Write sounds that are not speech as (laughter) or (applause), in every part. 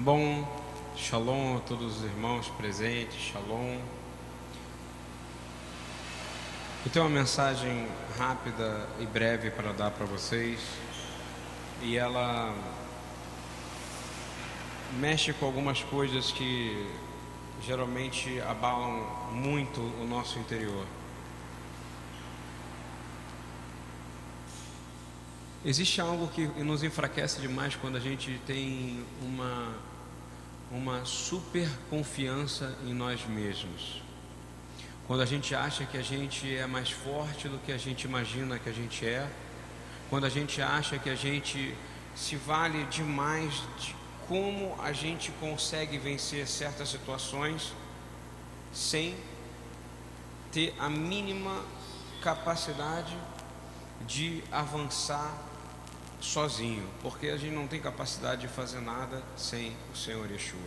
Bom, shalom a todos os irmãos presentes, shalom. Eu tenho uma mensagem rápida e breve para dar para vocês, e ela mexe com algumas coisas que geralmente abalam muito o nosso interior. Existe algo que nos enfraquece demais quando a gente tem uma, uma super confiança em nós mesmos. Quando a gente acha que a gente é mais forte do que a gente imagina que a gente é. Quando a gente acha que a gente se vale demais de como a gente consegue vencer certas situações sem ter a mínima capacidade de avançar sozinho, porque a gente não tem capacidade de fazer nada sem o Senhor Yeshua.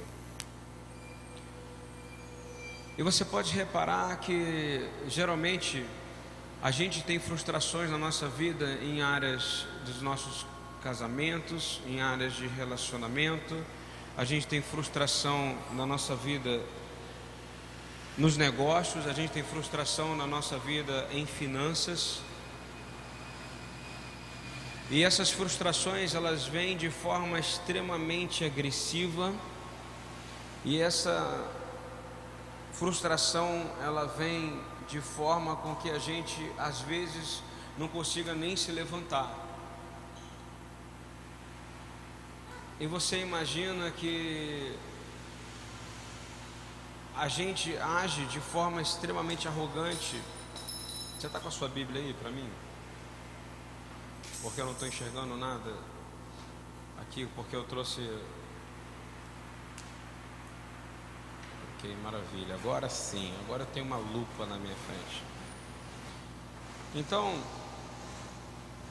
E você pode reparar que geralmente a gente tem frustrações na nossa vida em áreas dos nossos casamentos, em áreas de relacionamento, a gente tem frustração na nossa vida nos negócios, a gente tem frustração na nossa vida em finanças, e essas frustrações elas vêm de forma extremamente agressiva e essa frustração ela vem de forma com que a gente às vezes não consiga nem se levantar. E você imagina que a gente age de forma extremamente arrogante. Você está com a sua Bíblia aí para mim? Porque eu não estou enxergando nada aqui, porque eu trouxe. Ok, maravilha. Agora sim, agora tenho uma lupa na minha frente. Então,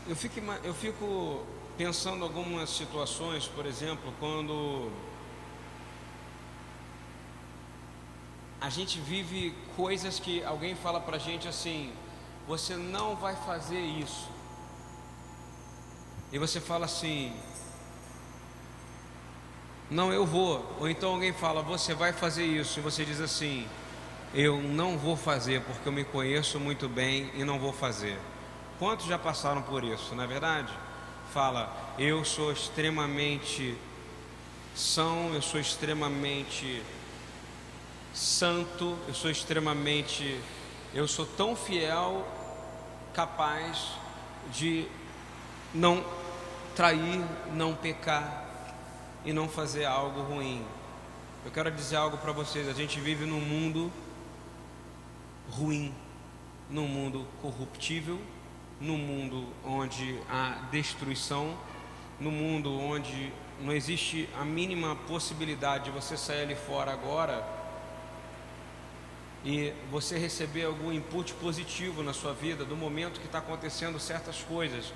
eu fico, eu fico pensando algumas situações, por exemplo, quando a gente vive coisas que alguém fala pra gente assim: você não vai fazer isso e você fala assim: Não, eu vou. Ou então alguém fala: Você vai fazer isso. E você diz assim: Eu não vou fazer porque eu me conheço muito bem e não vou fazer. Quantos já passaram por isso, não é verdade? Fala: Eu sou extremamente são, eu sou extremamente santo, eu sou extremamente, eu sou tão fiel, capaz de não trair, não pecar e não fazer algo ruim. Eu quero dizer algo para vocês: a gente vive num mundo ruim, num mundo corruptível, num mundo onde há destruição, num mundo onde não existe a mínima possibilidade de você sair ali fora agora e você receber algum input positivo na sua vida do momento que está acontecendo certas coisas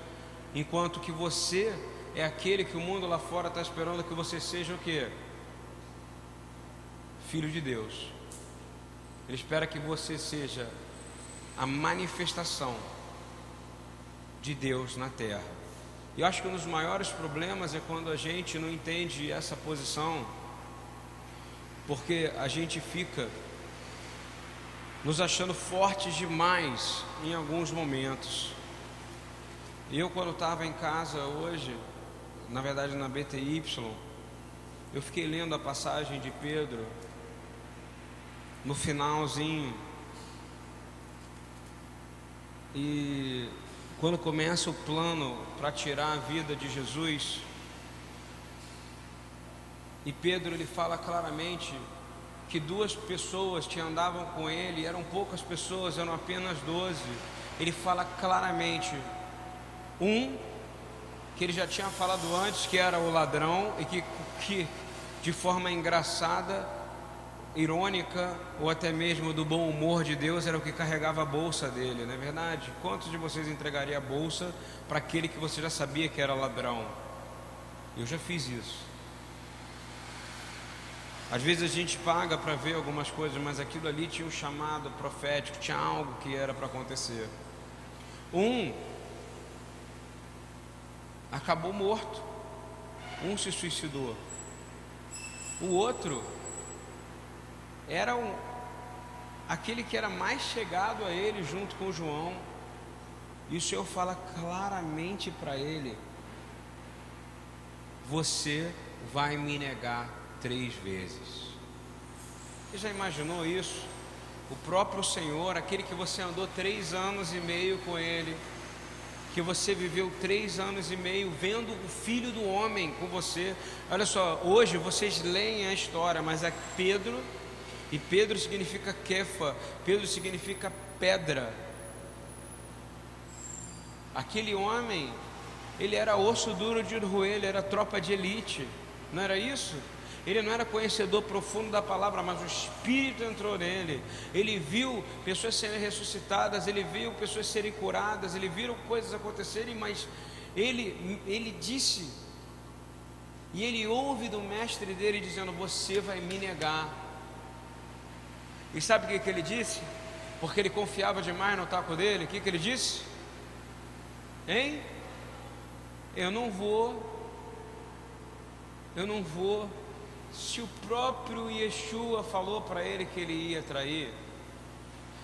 enquanto que você é aquele que o mundo lá fora está esperando que você seja o que? Filho de Deus. Ele espera que você seja a manifestação de Deus na terra. E eu acho que um dos maiores problemas é quando a gente não entende essa posição, porque a gente fica nos achando fortes demais em alguns momentos. Eu, quando estava em casa hoje, na verdade na BTY, eu fiquei lendo a passagem de Pedro, no finalzinho, e quando começa o plano para tirar a vida de Jesus, e Pedro ele fala claramente que duas pessoas que andavam com ele, eram poucas pessoas, eram apenas doze. Ele fala claramente um que ele já tinha falado antes que era o ladrão e que, que de forma engraçada, irônica ou até mesmo do bom humor de Deus era o que carregava a bolsa dele, não é verdade? Quantos de vocês entregaria a bolsa para aquele que você já sabia que era ladrão? Eu já fiz isso. Às vezes a gente paga para ver algumas coisas, mas aquilo ali tinha um chamado profético, tinha algo que era para acontecer. Um acabou morto. Um se suicidou. O outro era um, aquele que era mais chegado a ele junto com João. E o Senhor fala claramente para ele: Você vai me negar três vezes. Você já imaginou isso? O próprio Senhor, aquele que você andou três anos e meio com Ele, que você viveu três anos e meio vendo o Filho do Homem com você. Olha só, hoje vocês leem a história, mas é Pedro, e Pedro significa Kefa, Pedro significa pedra. Aquele homem, ele era osso duro de roer, ele era tropa de elite, não era isso? Ele não era conhecedor profundo da palavra, mas o Espírito entrou nele. Ele viu pessoas serem ressuscitadas, ele viu pessoas serem curadas, ele viu coisas acontecerem, mas ele, ele disse, e ele ouve do mestre dele dizendo: Você vai me negar. E sabe o que, que ele disse? Porque ele confiava demais no taco dele. O que, que ele disse? Hein? Eu não vou. Eu não vou se o próprio Yeshua falou para ele que ele ia trair?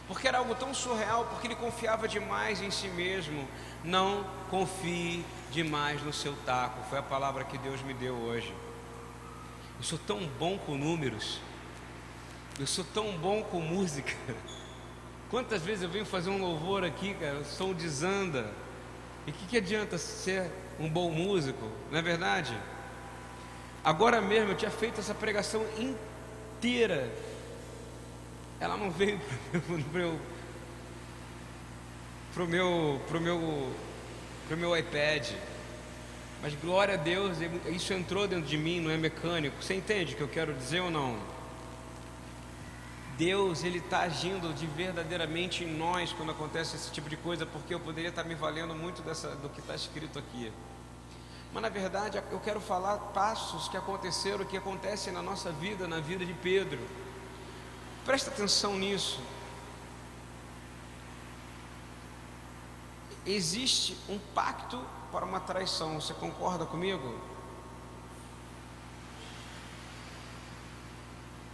Porque era algo tão surreal, porque ele confiava demais em si mesmo. Não confie demais no seu taco, foi a palavra que Deus me deu hoje. Eu sou tão bom com números, eu sou tão bom com música. (laughs) Quantas vezes eu venho fazer um louvor aqui, cara, o som desanda. E o que, que adianta ser um bom músico, não é verdade? Agora mesmo eu tinha feito essa pregação inteira. Ela não veio (laughs) para o meu, pro meu, pro meu, pro meu iPad. Mas glória a Deus, isso entrou dentro de mim, não é mecânico. Você entende o que eu quero dizer ou não? Deus, Ele está agindo de verdadeiramente em nós quando acontece esse tipo de coisa, porque eu poderia estar me valendo muito dessa, do que está escrito aqui. Mas na verdade eu quero falar passos que aconteceram, que acontecem na nossa vida, na vida de Pedro. Presta atenção nisso. Existe um pacto para uma traição, você concorda comigo?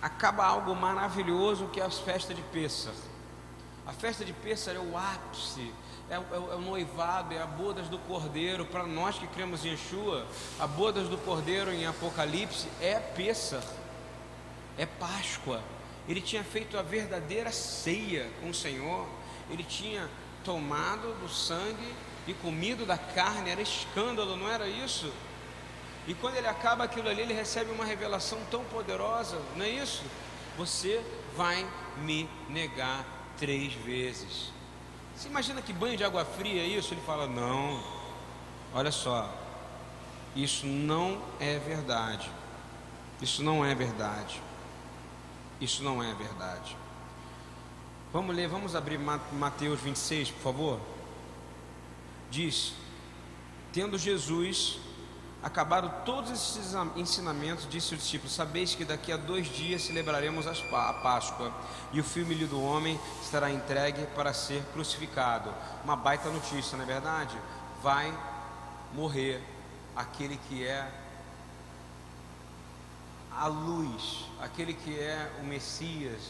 Acaba algo maravilhoso que é a festa de Pêssar. A festa de Pêssar é o ápice é, é, é o noivado, é a bodas do cordeiro. Para nós que cremos em Yeshua, a bodas do cordeiro em Apocalipse é Pêssar, é Páscoa. Ele tinha feito a verdadeira ceia com o Senhor, ele tinha tomado do sangue e comido da carne, era escândalo, não era isso? E quando ele acaba aquilo ali, ele recebe uma revelação tão poderosa, não é isso? Você vai me negar três vezes. Você imagina que banho de água fria é isso? Ele fala: Não, olha só, isso não é verdade. Isso não é verdade. Isso não é verdade. Vamos ler, vamos abrir Mateus 26, por favor. Diz: Tendo Jesus Acabaram todos esses ensinamentos, disse o discípulo: Sabeis que daqui a dois dias celebraremos a Páscoa, e o filho do homem estará entregue para ser crucificado. Uma baita notícia, não é verdade? Vai morrer aquele que é a luz, aquele que é o Messias,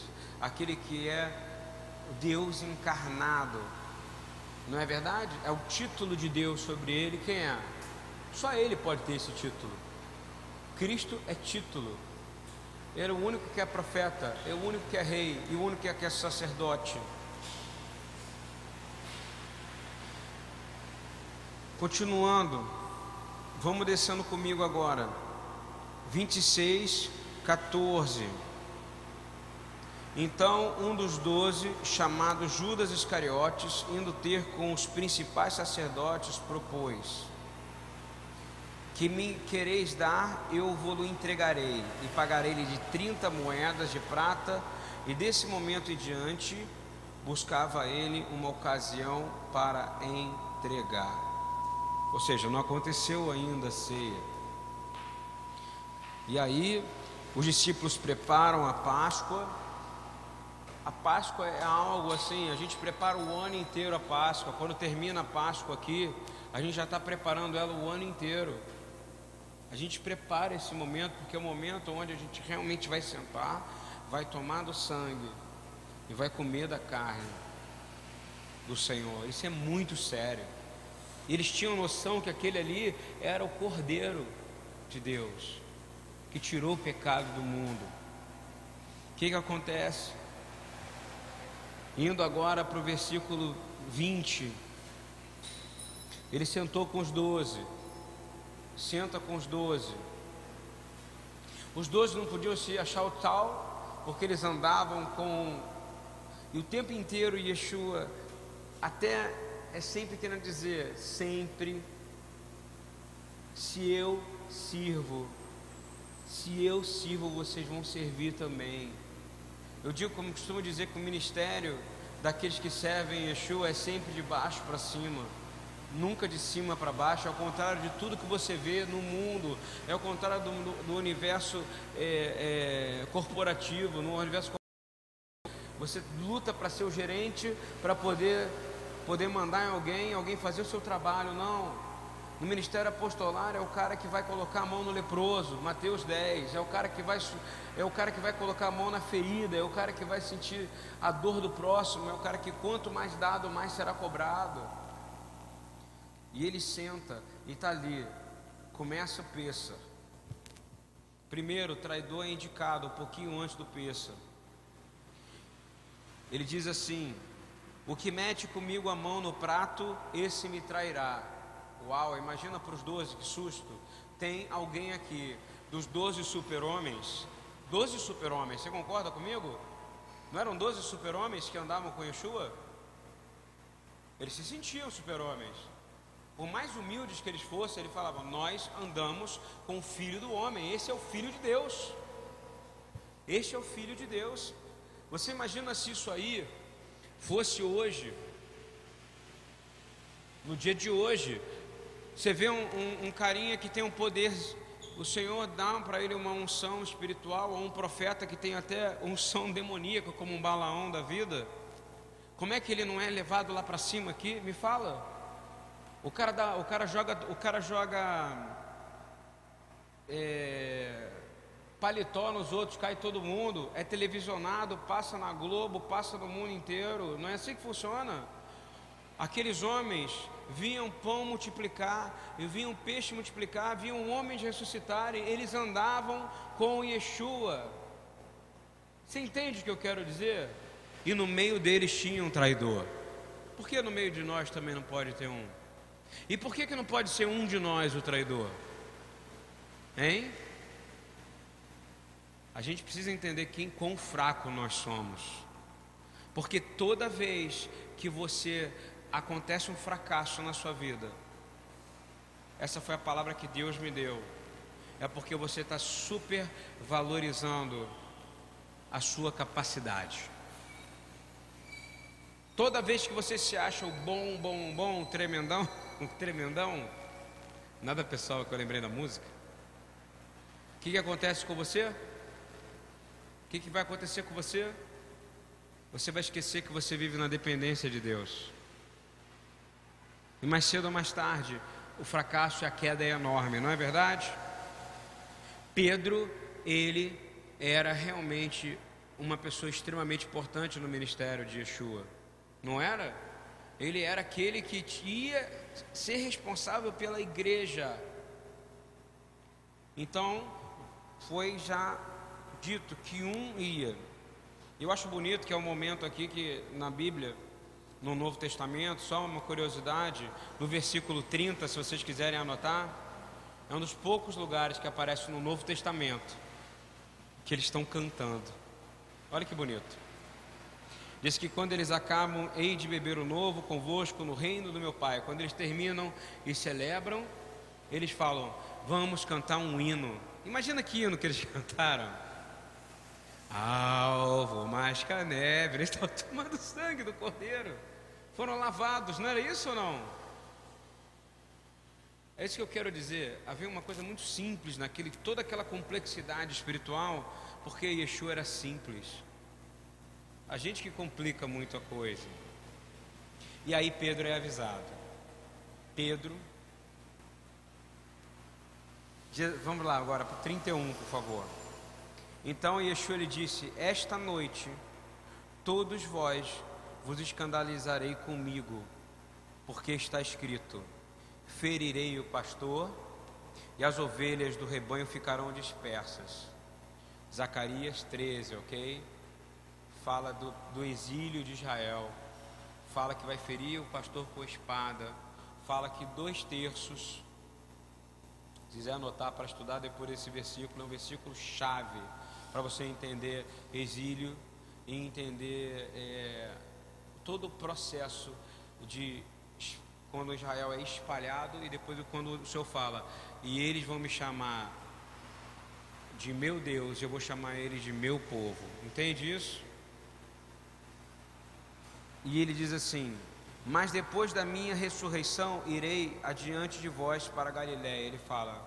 aquele que é Deus encarnado. Não é verdade? É o título de Deus sobre ele. Quem é? Só ele pode ter esse título. Cristo é título. Ele é o único que é profeta, é o único que é rei e o único que é sacerdote. Continuando, vamos descendo comigo agora. 26, 14. Então um dos doze, chamado Judas Iscariotes, indo ter com os principais sacerdotes, propôs: que me quereis dar, eu vou-lo entregarei, e pagarei-lhe de 30 moedas de prata, e desse momento em diante buscava ele uma ocasião para entregar. Ou seja, não aconteceu ainda a ceia. E aí os discípulos preparam a Páscoa. A Páscoa é algo assim, a gente prepara o ano inteiro a Páscoa. Quando termina a Páscoa aqui, a gente já está preparando ela o ano inteiro. A gente prepara esse momento, porque é o momento onde a gente realmente vai sentar, vai tomar do sangue e vai comer da carne do Senhor. Isso é muito sério. Eles tinham noção que aquele ali era o Cordeiro de Deus, que tirou o pecado do mundo. O que, que acontece? Indo agora para o versículo 20, ele sentou com os doze, senta com os doze. Os doze não podiam se achar o tal, porque eles andavam com. E o tempo inteiro Yeshua, até é sempre querendo dizer, sempre, se eu sirvo, se eu sirvo, vocês vão servir também. Eu digo, como costumo dizer, que o ministério daqueles que servem Yeshua é sempre de baixo para cima nunca de cima para baixo, ao contrário de tudo que você vê no mundo, é ao contrário do, do universo é, é, corporativo, no universo você luta para ser o gerente, para poder, poder mandar em alguém, alguém fazer o seu trabalho, não. No ministério apostolar é o cara que vai colocar a mão no leproso, Mateus 10, é o cara que vai é o cara que vai colocar a mão na ferida, é o cara que vai sentir a dor do próximo, é o cara que quanto mais dado, mais será cobrado. E ele senta e está ali. Começa o peça. Primeiro, o traidor é indicado um pouquinho antes do peça. Ele diz assim: O que mete comigo a mão no prato, esse me trairá. Uau, imagina para os doze, que susto. Tem alguém aqui, dos doze super-homens, doze super-homens, você concorda comigo? Não eram doze super-homens que andavam com Yeshua? Eles se sentiam super-homens. Por mais humildes que eles fossem, ele falava: Nós andamos com o Filho do Homem, esse é o Filho de Deus. Este é o Filho de Deus. Você imagina se isso aí fosse hoje, no dia de hoje, você vê um, um, um carinha que tem um poder, o Senhor dá para ele uma unção espiritual, ou um profeta que tem até unção demoníaca, como um balaão da vida. Como é que ele não é levado lá para cima aqui? Me fala. O cara, dá, o cara joga, o cara joga é, paletó nos outros, cai todo mundo, é televisionado, passa na Globo, passa no mundo inteiro. Não é assim que funciona. Aqueles homens viam pão multiplicar, viam peixe multiplicar, viam homens ressuscitarem, eles andavam com Yeshua. Você entende o que eu quero dizer? E no meio deles tinha um traidor. Por que no meio de nós também não pode ter um? E por que, que não pode ser um de nós o traidor? Hein? A gente precisa entender quem quão fraco nós somos. Porque toda vez que você acontece um fracasso na sua vida, essa foi a palavra que Deus me deu. É porque você está super valorizando a sua capacidade. Toda vez que você se acha o bom, bom, bom, tremendão, (laughs) um tremendão, nada pessoal que eu lembrei da música. O que, que acontece com você? O que, que vai acontecer com você? Você vai esquecer que você vive na dependência de Deus. E mais cedo ou mais tarde, o fracasso e a queda é enorme, não é verdade? Pedro, ele era realmente uma pessoa extremamente importante no ministério de Yeshua, não era? Ele era aquele que ia ser responsável pela igreja. Então, foi já dito que um ia. Eu acho bonito que é um momento aqui que na Bíblia, no Novo Testamento, só uma curiosidade, no versículo 30, se vocês quiserem anotar, é um dos poucos lugares que aparece no Novo Testamento que eles estão cantando. Olha que bonito. Diz que quando eles acabam, hei de beber o novo convosco no reino do meu Pai. Quando eles terminam e celebram, eles falam: Vamos cantar um hino. Imagina que hino que eles (laughs) cantaram. Alvo, masca neve, eles estão (laughs) tomando sangue do cordeiro. Foram lavados, não era isso ou não? É isso que eu quero dizer. Havia uma coisa muito simples naquele, toda aquela complexidade espiritual, porque Yeshua era simples. A gente que complica muito a coisa. E aí Pedro é avisado. Pedro, Vamos lá agora para 31, por favor. Então Yeshua lhe disse: Esta noite todos vós vos escandalizarei comigo, porque está escrito: Ferirei o pastor e as ovelhas do rebanho ficarão dispersas. Zacarias 13, ok? Fala do, do exílio de Israel, fala que vai ferir o pastor com espada, fala que dois terços, se quiser anotar para estudar depois esse versículo, é um versículo chave para você entender exílio e entender é, todo o processo de quando Israel é espalhado e depois quando o Senhor fala, e eles vão me chamar de meu Deus, eu vou chamar eles de meu povo. Entende isso? E ele diz assim: Mas depois da minha ressurreição irei adiante de vós para Galiléia. Ele fala: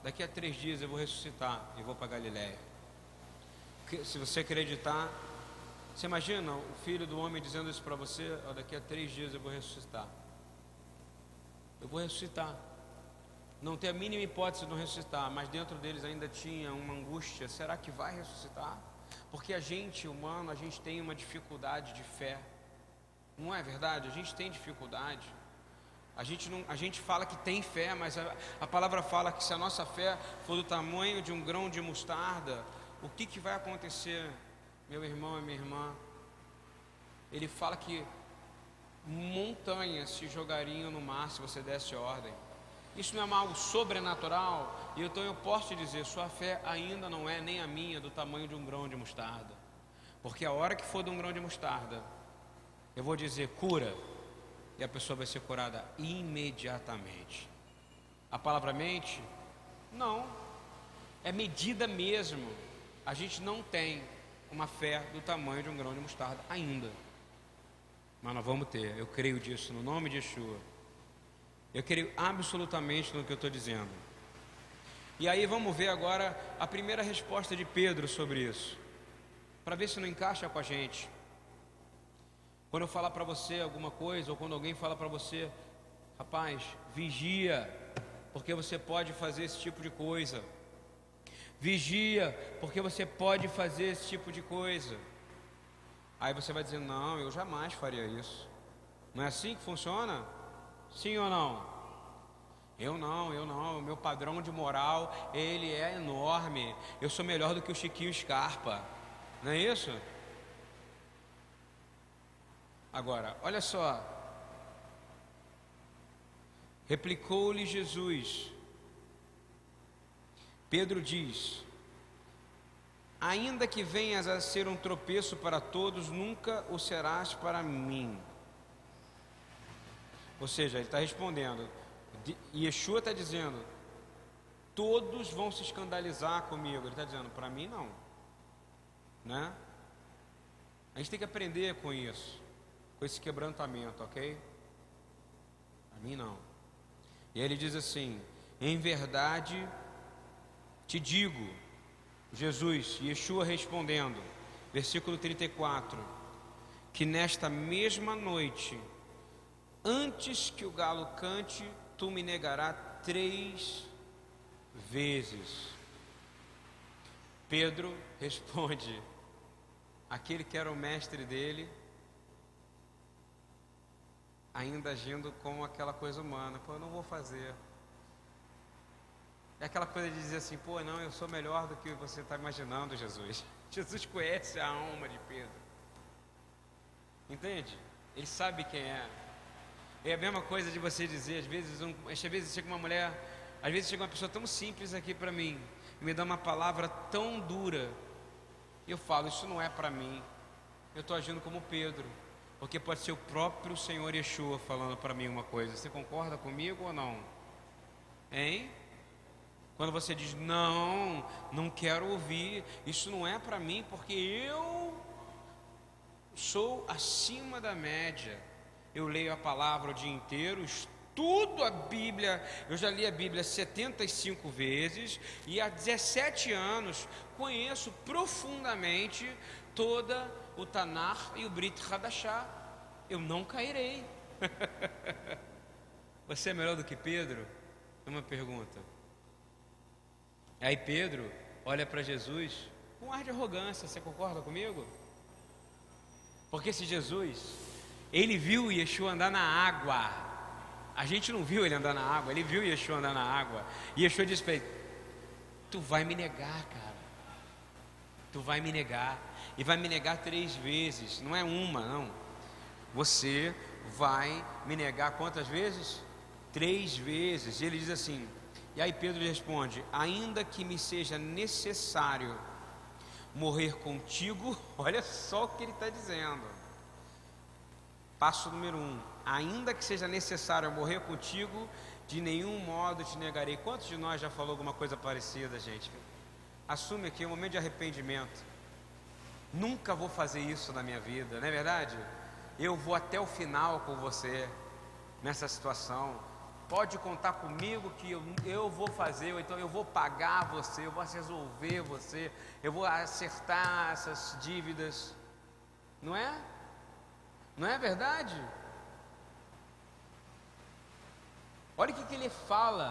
Daqui a três dias eu vou ressuscitar e vou para Galiléia. Se você acreditar, você imagina o filho do homem dizendo isso para você: oh, Daqui a três dias eu vou ressuscitar. Eu vou ressuscitar. Não tem a mínima hipótese de não ressuscitar, mas dentro deles ainda tinha uma angústia: será que vai ressuscitar? Porque a gente, humano, a gente tem uma dificuldade de fé. Não é verdade? A gente tem dificuldade. A gente, não, a gente fala que tem fé, mas a, a palavra fala que se a nossa fé for do tamanho de um grão de mostarda, o que, que vai acontecer, meu irmão e minha irmã? Ele fala que montanhas se jogariam no mar se você desse ordem. Isso não é algo sobrenatural, e então eu posso te dizer: sua fé ainda não é nem a minha do tamanho de um grão de mostarda, porque a hora que for de um grão de mostarda, eu vou dizer cura, e a pessoa vai ser curada imediatamente. A palavra mente? Não, é medida mesmo. A gente não tem uma fé do tamanho de um grão de mostarda ainda. Mas nós vamos ter, eu creio disso no nome de Yeshua. Eu creio absolutamente no que eu estou dizendo. E aí vamos ver agora a primeira resposta de Pedro sobre isso, para ver se não encaixa com a gente. Quando eu falar para você alguma coisa, ou quando alguém fala para você, rapaz, vigia, porque você pode fazer esse tipo de coisa. Vigia, porque você pode fazer esse tipo de coisa. Aí você vai dizer: Não, eu jamais faria isso. Não é assim que funciona? Sim ou não? Eu não, eu não. O meu padrão de moral ele é enorme. Eu sou melhor do que o Chiquinho Scarpa. Não é isso? Agora, olha só. Replicou-lhe Jesus. Pedro diz: Ainda que venhas a ser um tropeço para todos, nunca o serás para mim. Ou seja, ele está respondendo, Yeshua está dizendo, todos vão se escandalizar comigo. Ele está dizendo, para mim não. Né? A gente tem que aprender com isso, com esse quebrantamento, ok? Para mim não. E aí ele diz assim: em verdade te digo, Jesus, Yeshua respondendo, versículo 34, que nesta mesma noite, antes que o galo cante, tu me negarás três vezes. Pedro responde, aquele que era o mestre dele, ainda agindo como aquela coisa humana, pô, eu não vou fazer, é aquela coisa de dizer assim, pô, não, eu sou melhor do que você está imaginando, Jesus. (laughs) Jesus conhece a alma de Pedro. Entende? Ele sabe quem é. É a mesma coisa de você dizer, às vezes, um, às vezes chega uma mulher, às vezes chega uma pessoa tão simples aqui para mim, e me dá uma palavra tão dura, e eu falo, isso não é para mim. Eu estou agindo como Pedro, porque pode ser o próprio Senhor Yeshua falando para mim uma coisa. Você concorda comigo ou não? Hein? Quando você diz, não, não quero ouvir, isso não é para mim, porque eu sou acima da média. Eu leio a palavra o dia inteiro, estudo a Bíblia, eu já li a Bíblia 75 vezes e há 17 anos conheço profundamente toda o Tanar e o Brit Hadashah. Eu não cairei. (laughs) Você é melhor do que Pedro? É uma pergunta. Aí Pedro olha para Jesus com ar de arrogância, você concorda comigo? Porque se Jesus, ele viu Yeshua andar na água, a gente não viu ele andar na água, ele viu Yeshua andar na água, e Yeshua disse para ele: Tu vai me negar, cara, tu vai me negar, e vai me negar três vezes, não é uma, não, você vai me negar quantas vezes? Três vezes, e ele diz assim: e aí Pedro responde: Ainda que me seja necessário morrer contigo, (laughs) olha só o que ele está dizendo. Passo número um: Ainda que seja necessário morrer contigo, de nenhum modo te negarei. Quantos de nós já falou alguma coisa parecida, gente? Assume aqui um momento de arrependimento. Nunca vou fazer isso na minha vida, não é verdade? Eu vou até o final com você nessa situação pode contar comigo que eu, eu vou fazer, ou então eu vou pagar você, eu vou resolver você, eu vou acertar essas dívidas. Não é? Não é verdade? Olha o que, que ele fala.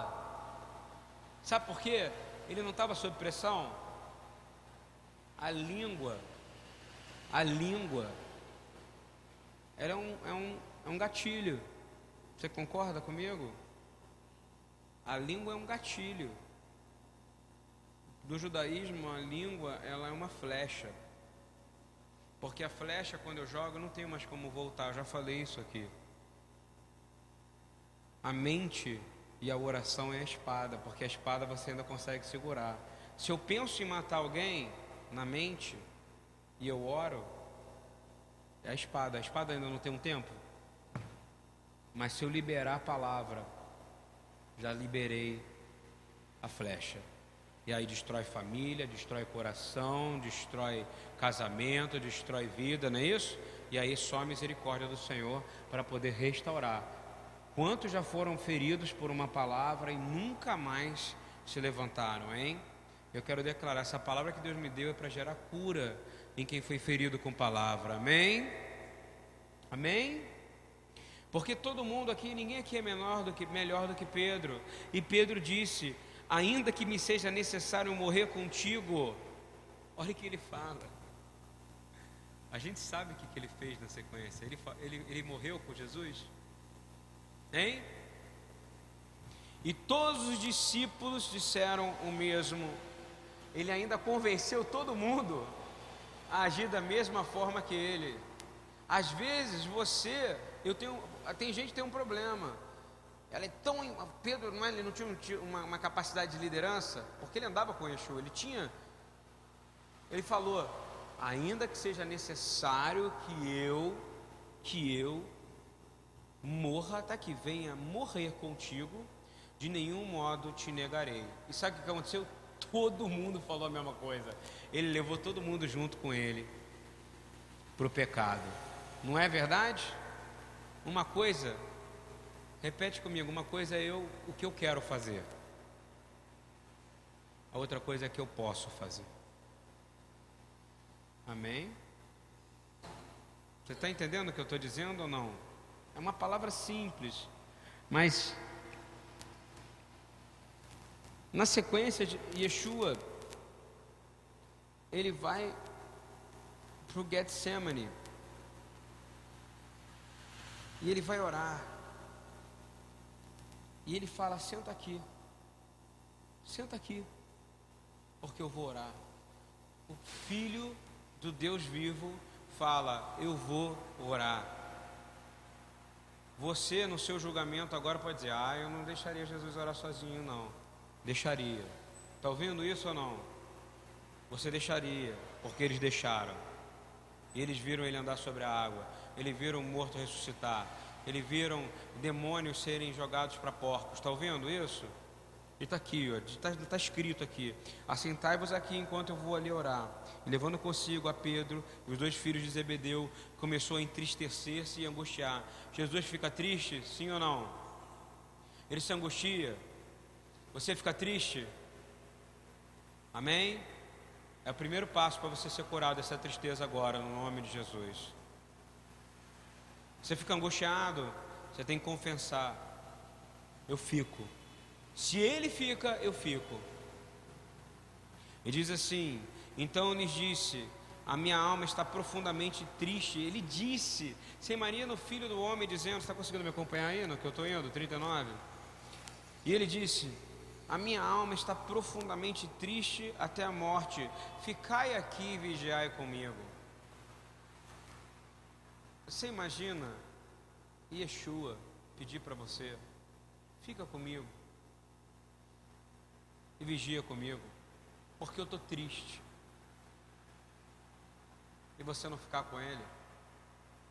Sabe por quê? Ele não estava sob pressão. A língua, a língua, era um, é, um, é um gatilho. Você concorda comigo? A língua é um gatilho. Do judaísmo, a língua ela é uma flecha. Porque a flecha, quando eu jogo, não tenho mais como voltar. Eu já falei isso aqui. A mente e a oração é a espada, porque a espada você ainda consegue segurar. Se eu penso em matar alguém na mente e eu oro, é a espada. A espada ainda não tem um tempo. Mas se eu liberar a palavra, já liberei a flecha. E aí destrói família, destrói coração, destrói casamento, destrói vida, não é isso? E aí só a misericórdia do Senhor para poder restaurar. Quantos já foram feridos por uma palavra e nunca mais se levantaram, hein? Eu quero declarar: essa palavra que Deus me deu é para gerar cura em quem foi ferido com palavra, amém? Amém? Porque todo mundo aqui, ninguém aqui é menor do que melhor do que Pedro. E Pedro disse: "Ainda que me seja necessário morrer contigo". Olha o que ele fala. A gente sabe o que, ele fez na sequência. Ele, ele, ele morreu com Jesus? Hein? E todos os discípulos disseram o mesmo. Ele ainda convenceu todo mundo a agir da mesma forma que ele. Às vezes você, eu tenho, tem gente que tem um problema. Ela é tão. Pedro não, é, ele não tinha uma, uma capacidade de liderança, porque ele andava com Yeshua, ele tinha. Ele falou: ainda que seja necessário que eu, que eu morra, até que venha morrer contigo, de nenhum modo te negarei. E sabe o que aconteceu? Todo mundo falou a mesma coisa. Ele levou todo mundo junto com ele para o pecado. Não é verdade? Uma coisa, repete comigo, uma coisa é eu o que eu quero fazer. A outra coisa é que eu posso fazer. Amém? Você está entendendo o que eu estou dizendo ou não? É uma palavra simples, mas na sequência de Yeshua, ele vai para o Getsemane. E ele vai orar. E ele fala: senta aqui. Senta aqui. Porque eu vou orar. O filho do Deus vivo fala: Eu vou orar. Você, no seu julgamento, agora pode dizer: Ah, eu não deixaria Jesus orar sozinho, não. Deixaria. Está ouvindo isso ou não? Você deixaria, porque eles deixaram. Eles viram ele andar sobre a água, eles viram o morto ressuscitar, eles viram demônios serem jogados para porcos. Está ouvindo isso? E está aqui, está tá escrito aqui: Assentai-vos aqui enquanto eu vou ali orar. E levando consigo a Pedro e os dois filhos de Zebedeu, começou a entristecer-se e angustiar. Jesus fica triste, sim ou não? Ele se angustia. Você fica triste? Amém? É o primeiro passo para você ser curado dessa tristeza agora, no nome de Jesus. Você fica angustiado, você tem que confessar. Eu fico. Se ele fica, eu fico. E diz assim: Então lhes disse: A minha alma está profundamente triste. Ele disse: Você Maria no filho do homem, dizendo: Está conseguindo me acompanhar aí no que eu estou indo? 39. E ele disse: A minha alma está profundamente triste até a morte. Ficai aqui e vigiai comigo. Você imagina Yeshua pedir para você: Fica comigo e vigia comigo, porque eu estou triste. E você não ficar com ele,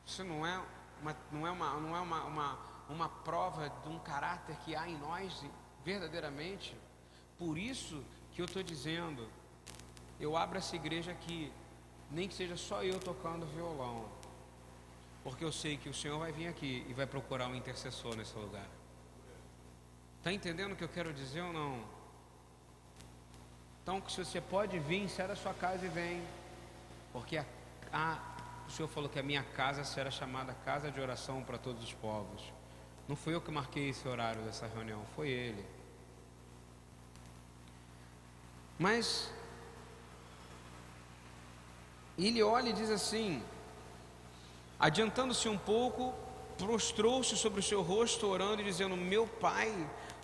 isso não é uma, não é uma, não é uma, uma, uma prova de um caráter que há em nós verdadeiramente. Por isso que eu estou dizendo, eu abro essa igreja aqui, nem que seja só eu tocando violão, porque eu sei que o Senhor vai vir aqui e vai procurar um intercessor nesse lugar. Está entendendo o que eu quero dizer ou não? Então, se você pode vir, sai da sua casa e vem. Porque a, a, o Senhor falou que a minha casa será chamada casa de oração para todos os povos. Não fui eu que marquei esse horário dessa reunião, foi ele. Mas ele olha e diz assim: adiantando-se um pouco, prostrou-se sobre o seu rosto, orando e dizendo: Meu pai,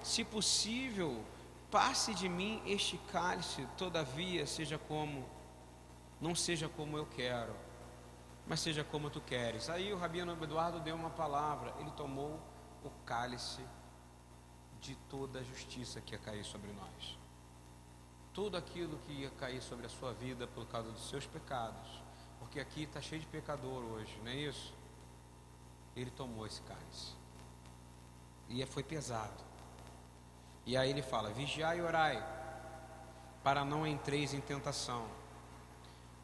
se possível, passe de mim este cálice, todavia seja como, não seja como eu quero, mas seja como tu queres. Aí o Rabino Eduardo deu uma palavra, ele tomou o cálice de toda a justiça que ia cair sobre nós. Tudo aquilo que ia cair sobre a sua vida por causa dos seus pecados, porque aqui está cheio de pecador hoje, não é isso? Ele tomou esse cálice. E foi pesado. E aí ele fala: vigiai e orai, para não entreis em tentação.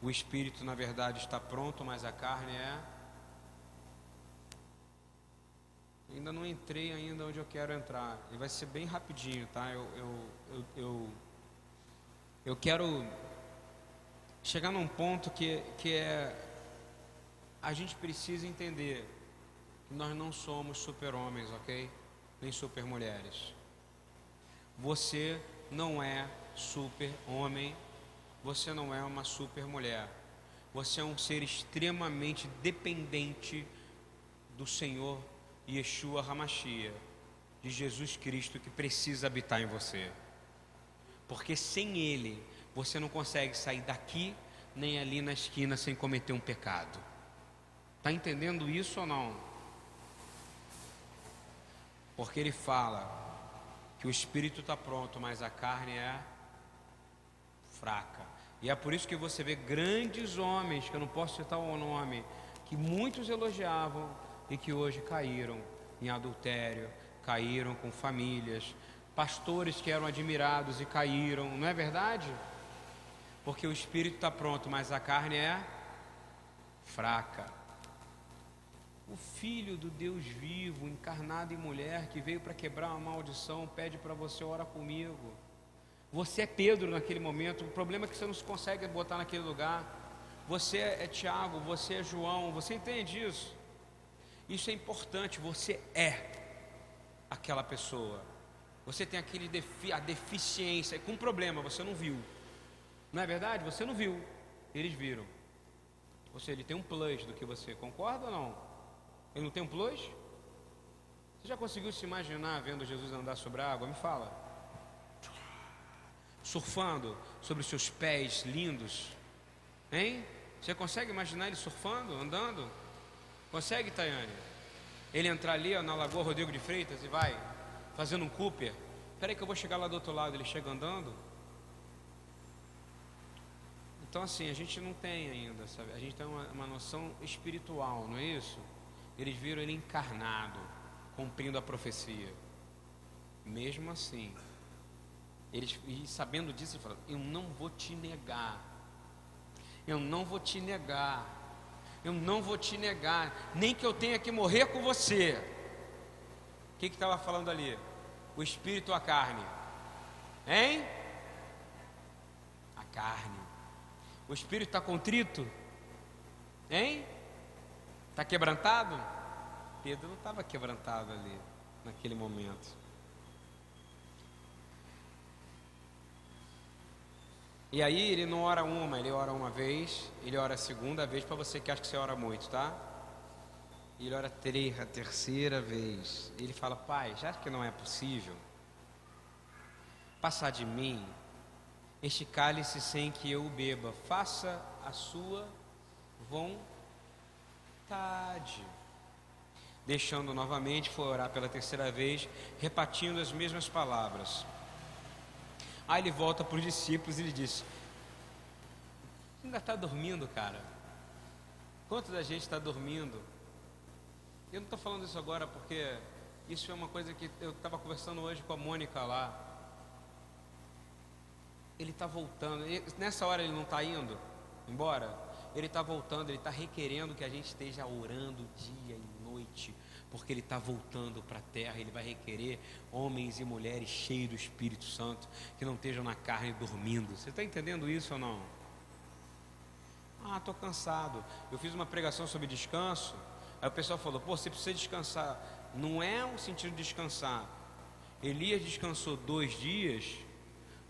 O espírito, na verdade, está pronto, mas a carne é. Ainda não entrei ainda onde eu quero entrar. E vai ser bem rapidinho, tá? Eu, eu, eu, eu, eu quero chegar num ponto que, que é. A gente precisa entender que nós não somos super-homens, ok? Nem super-mulheres. Você não é super homem, você não é uma super mulher. Você é um ser extremamente dependente do Senhor Yeshua Hamashia, de Jesus Cristo que precisa habitar em você. Porque sem Ele, você não consegue sair daqui nem ali na esquina sem cometer um pecado. Está entendendo isso ou não? Porque Ele fala: que o espírito está pronto, mas a carne é fraca. E é por isso que você vê grandes homens, que eu não posso citar o nome, que muitos elogiavam e que hoje caíram em adultério, caíram com famílias, pastores que eram admirados e caíram, não é verdade? Porque o espírito está pronto, mas a carne é fraca o Filho do Deus vivo, encarnado em mulher, que veio para quebrar uma maldição, pede para você orar comigo. Você é Pedro naquele momento, o problema é que você não se consegue botar naquele lugar. Você é Tiago, você é João, você entende isso? Isso é importante, você é aquela pessoa. Você tem aquele defi a deficiência, com problema, você não viu. Não é verdade? Você não viu, eles viram. Ou seja, ele tem um plus do que você, concorda ou não? Ele não tem um plus? Você já conseguiu se imaginar vendo Jesus andar sobre a água? Me fala. Surfando sobre seus pés lindos. Hein? Você consegue imaginar ele surfando, andando? Consegue, Tayane? Ele entrar ali ó, na Lagoa Rodrigo de Freitas e vai fazendo um Cooper. Espera aí que eu vou chegar lá do outro lado. Ele chega andando. Então, assim, a gente não tem ainda, sabe? A gente tem uma, uma noção espiritual, não é isso? Eles viram ele encarnado, cumprindo a profecia. Mesmo assim, eles, e sabendo disso, ele falou: Eu não vou te negar. Eu não vou te negar. Eu não vou te negar. Nem que eu tenha que morrer com você. Que estava falando ali? O espírito ou a carne? Hein? A carne. O espírito está contrito? Hein? Está quebrantado? Pedro não estava quebrantado ali, naquele momento. E aí ele não ora uma, ele ora uma vez, ele ora a segunda vez para você que acha que você ora muito, tá? Ele ora a terceira vez. Ele fala, pai, já que não é possível passar de mim este cálice sem que eu o beba, faça a sua vontade. Deixando novamente, foi orar pela terceira vez, repetindo as mesmas palavras. Aí ele volta para os discípulos e ele diz: Ainda está dormindo, cara? Quanto da gente está dormindo? Eu não estou falando isso agora porque isso é uma coisa que eu estava conversando hoje com a Mônica lá. Ele está voltando. Nessa hora ele não está indo embora. Ele está voltando. Ele está requerendo que a gente esteja orando dia e noite porque ele está voltando para a terra, ele vai requerer homens e mulheres cheios do Espírito Santo, que não estejam na carne dormindo. Você está entendendo isso ou não? Ah, estou cansado. Eu fiz uma pregação sobre descanso, aí o pessoal falou: pô, você precisa descansar. Não é o sentido de descansar. Elias descansou dois dias,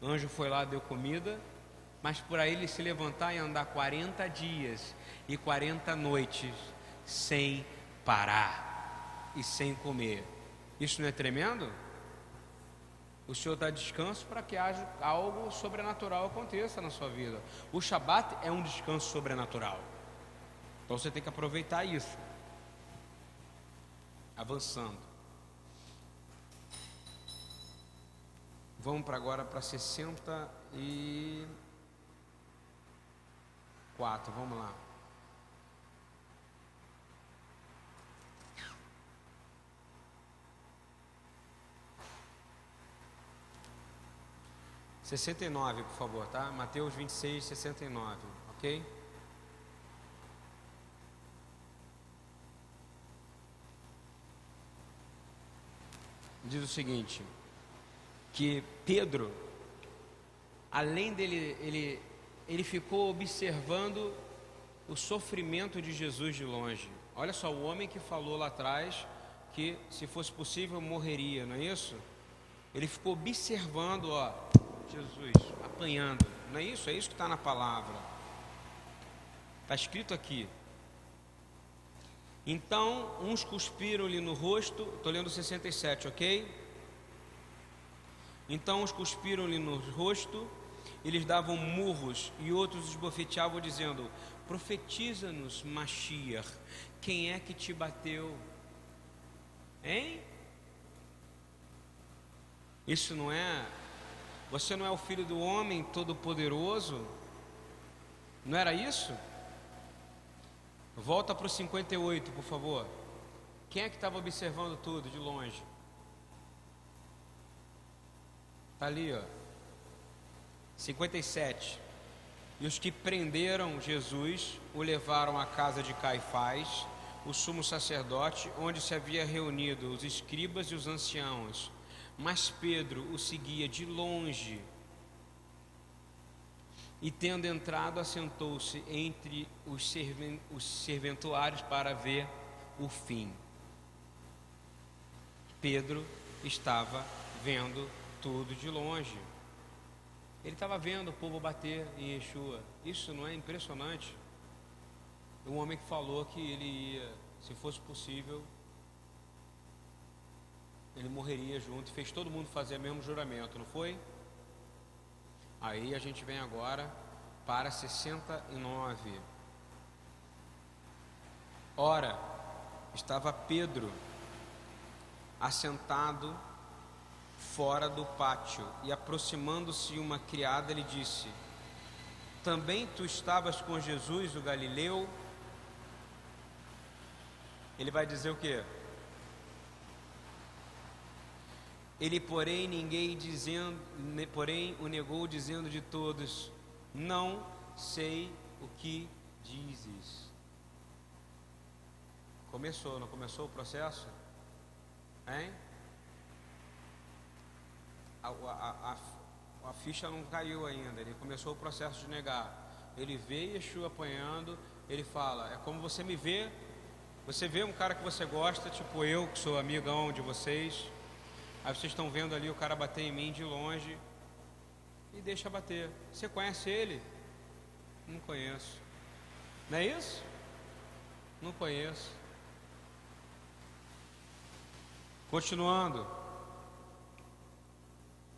anjo foi lá, deu comida, mas por aí ele se levantar e andar 40 dias e 40 noites sem parar e sem comer. Isso não é tremendo? O Senhor dá descanso para que haja algo sobrenatural aconteça na sua vida. O Shabat é um descanso sobrenatural. Então você tem que aproveitar isso. Avançando. Vamos para agora para 64. Vamos lá. 69, por favor, tá? Mateus 26, 69, ok? Diz o seguinte: que Pedro, além dele, ele, ele ficou observando o sofrimento de Jesus de longe. Olha só, o homem que falou lá atrás que se fosse possível morreria, não é isso? Ele ficou observando, ó, Jesus, apanhando. Não é isso? É isso que está na palavra. Está escrito aqui. Então, uns cuspiram-lhe no rosto, estou lendo 67, ok? Então, uns cuspiram-lhe no rosto, eles davam murros, e outros esbofeteavam, dizendo: Profetiza-nos, Mashiach, quem é que te bateu? Hein? Isso não é você não é o filho do homem todo-poderoso? Não era isso? Volta para o 58, por favor. Quem é que estava observando tudo de longe? Está ali, ó. 57. E os que prenderam Jesus o levaram à casa de Caifás, o sumo sacerdote, onde se havia reunido os escribas e os anciãos. Mas Pedro o seguia de longe e, tendo entrado, assentou-se entre os, serven os serventuários para ver o fim. Pedro estava vendo tudo de longe. Ele estava vendo o povo bater em Yeshua. Isso não é impressionante? Um homem que falou que ele ia, se fosse possível, ele morreria junto fez todo mundo fazer o mesmo juramento, não foi? Aí a gente vem agora para 69. Ora, estava Pedro assentado fora do pátio e aproximando-se uma criada, lhe disse: Também tu estavas com Jesus, o Galileu? Ele vai dizer o que? Ele, porém, ninguém dizendo, porém, o negou dizendo de todos: Não sei o que dizes. Começou, não começou o processo? Hein? A, a, a, a, ficha não caiu ainda, ele começou o processo de negar. Ele vê Yeshua apanhando, ele fala: É como você me vê. Você vê um cara que você gosta, tipo eu, que sou amigão de vocês Aí vocês estão vendo ali o cara bater em mim de longe. e deixa bater. Você conhece ele? Não conheço. Não é isso? Não conheço. Continuando.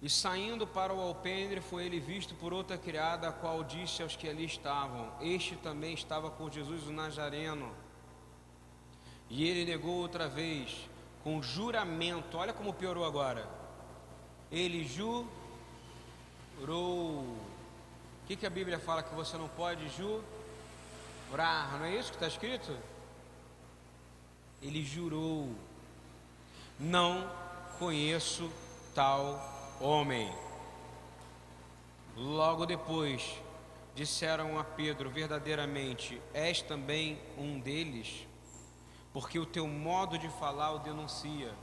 E saindo para o alpendre, foi ele visto por outra criada, a qual disse aos que ali estavam: Este também estava com Jesus o Nazareno. E ele negou outra vez, com juramento. Olha como piorou agora. Ele jurou. O que, que a Bíblia fala que você não pode jurar? Não é isso que está escrito? Ele jurou não conheço tal homem. Logo depois, disseram a Pedro: Verdadeiramente, és também um deles, porque o teu modo de falar o denuncia.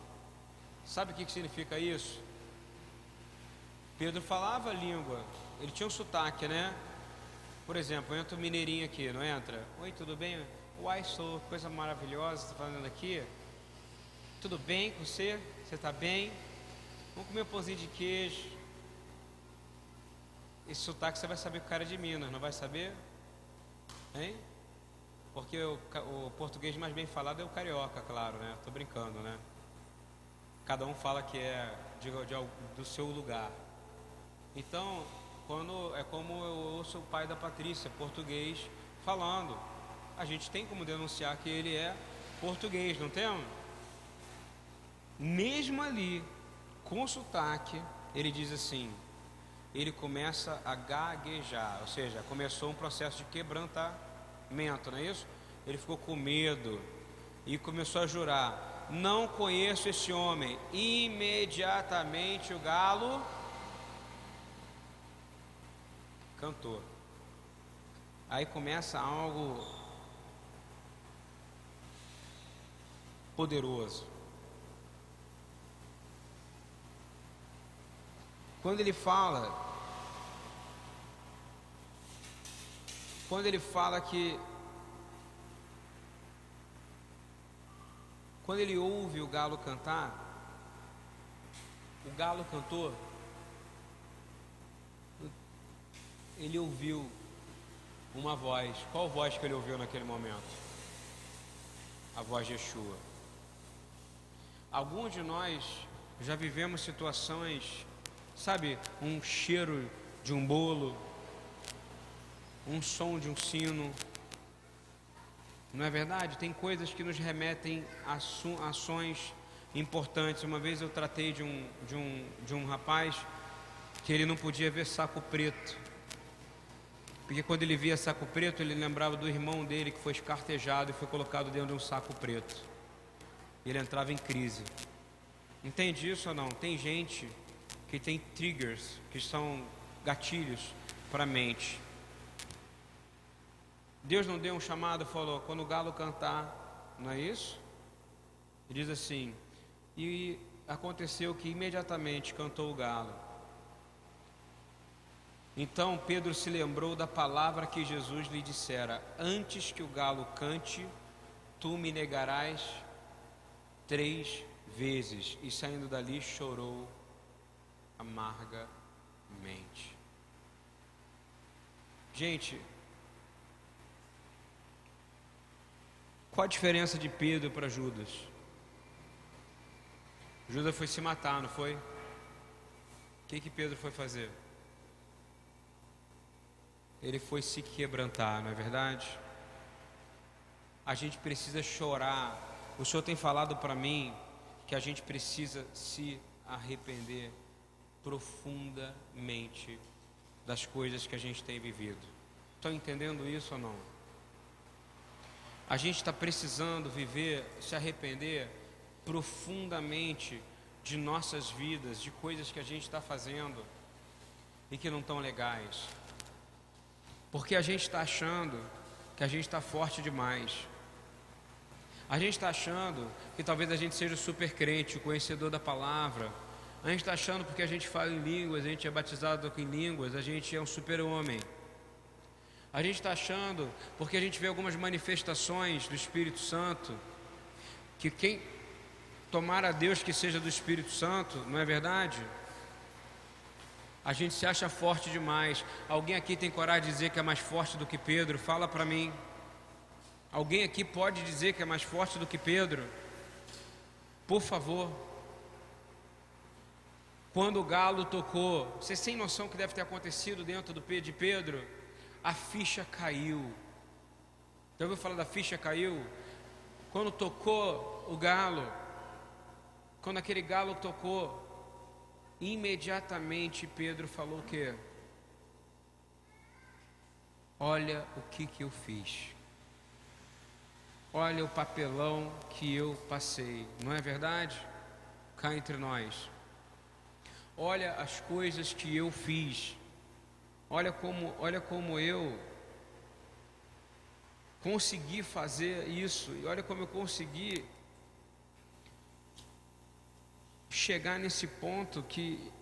Sabe o que significa isso? Pedro falava a língua, ele tinha um sotaque, né? Por exemplo, entra o mineirinho aqui, não entra? Oi, tudo bem? Uai, sou coisa maravilhosa, está falando aqui. Tudo bem com você? Você está bem? Vamos comer um pãozinho de queijo. Esse sotaque você vai saber que o cara de Minas, não vai saber? Hein? Porque o, o português mais bem falado é o carioca, claro, né? Estou brincando, né? Cada um fala que é de, de, do seu lugar. Então, quando é como eu ouço o pai da Patrícia, português, falando, a gente tem como denunciar que ele é português, não temos? mesmo ali, com sotaque, ele diz assim: ele começa a gaguejar, ou seja, começou um processo de quebrantamento, não é isso? Ele ficou com medo e começou a jurar: Não conheço esse homem. Imediatamente o galo cantou. Aí começa algo poderoso. Quando ele fala, quando ele fala que quando ele ouve o galo cantar, o galo cantou, ele ouviu uma voz. Qual voz que ele ouviu naquele momento? A voz de Yeshua. Alguns de nós já vivemos situações sabe, um cheiro de um bolo, um som de um sino. Não é verdade? Tem coisas que nos remetem a ações importantes. Uma vez eu tratei de um, de um, de um rapaz que ele não podia ver saco preto. Porque quando ele via saco preto, ele lembrava do irmão dele que foi escartejado e foi colocado dentro de um saco preto. Ele entrava em crise. Entende isso ou não? Tem gente que tem triggers, que são gatilhos para a mente. Deus não deu um chamado, falou, quando o galo cantar, não é isso? Ele diz assim, e aconteceu que imediatamente cantou o galo. Então Pedro se lembrou da palavra que Jesus lhe dissera: Antes que o galo cante, tu me negarás três vezes. E saindo dali chorou amargamente. Gente, qual a diferença de Pedro para Judas? Judas foi se matar, não foi? O que, que Pedro foi fazer? Ele foi se quebrantar, não é verdade? A gente precisa chorar. O Senhor tem falado para mim que a gente precisa se arrepender profundamente das coisas que a gente tem vivido. Estão entendendo isso ou não? A gente está precisando viver, se arrepender profundamente de nossas vidas, de coisas que a gente está fazendo e que não estão legais. Porque a gente está achando que a gente está forte demais. A gente está achando que talvez a gente seja super crente, o conhecedor da palavra, a gente está achando porque a gente fala em línguas, a gente é batizado em línguas, a gente é um super-homem. A gente está achando porque a gente vê algumas manifestações do Espírito Santo, que quem tomar a Deus que seja do Espírito Santo, não é verdade? A gente se acha forte demais. Alguém aqui tem coragem de dizer que é mais forte do que Pedro? Fala para mim. Alguém aqui pode dizer que é mais forte do que Pedro? Por favor. Quando o galo tocou, você tem noção que deve ter acontecido dentro do de Pedro? A ficha caiu. Já ouviu falar da ficha caiu? Quando tocou o galo, quando aquele galo tocou, imediatamente Pedro falou o quê? Olha o que que eu fiz. Olha o papelão que eu passei. Não é verdade? Cá entre nós. Olha as coisas que eu fiz. Olha como, olha como eu consegui fazer isso. E olha como eu consegui chegar nesse ponto que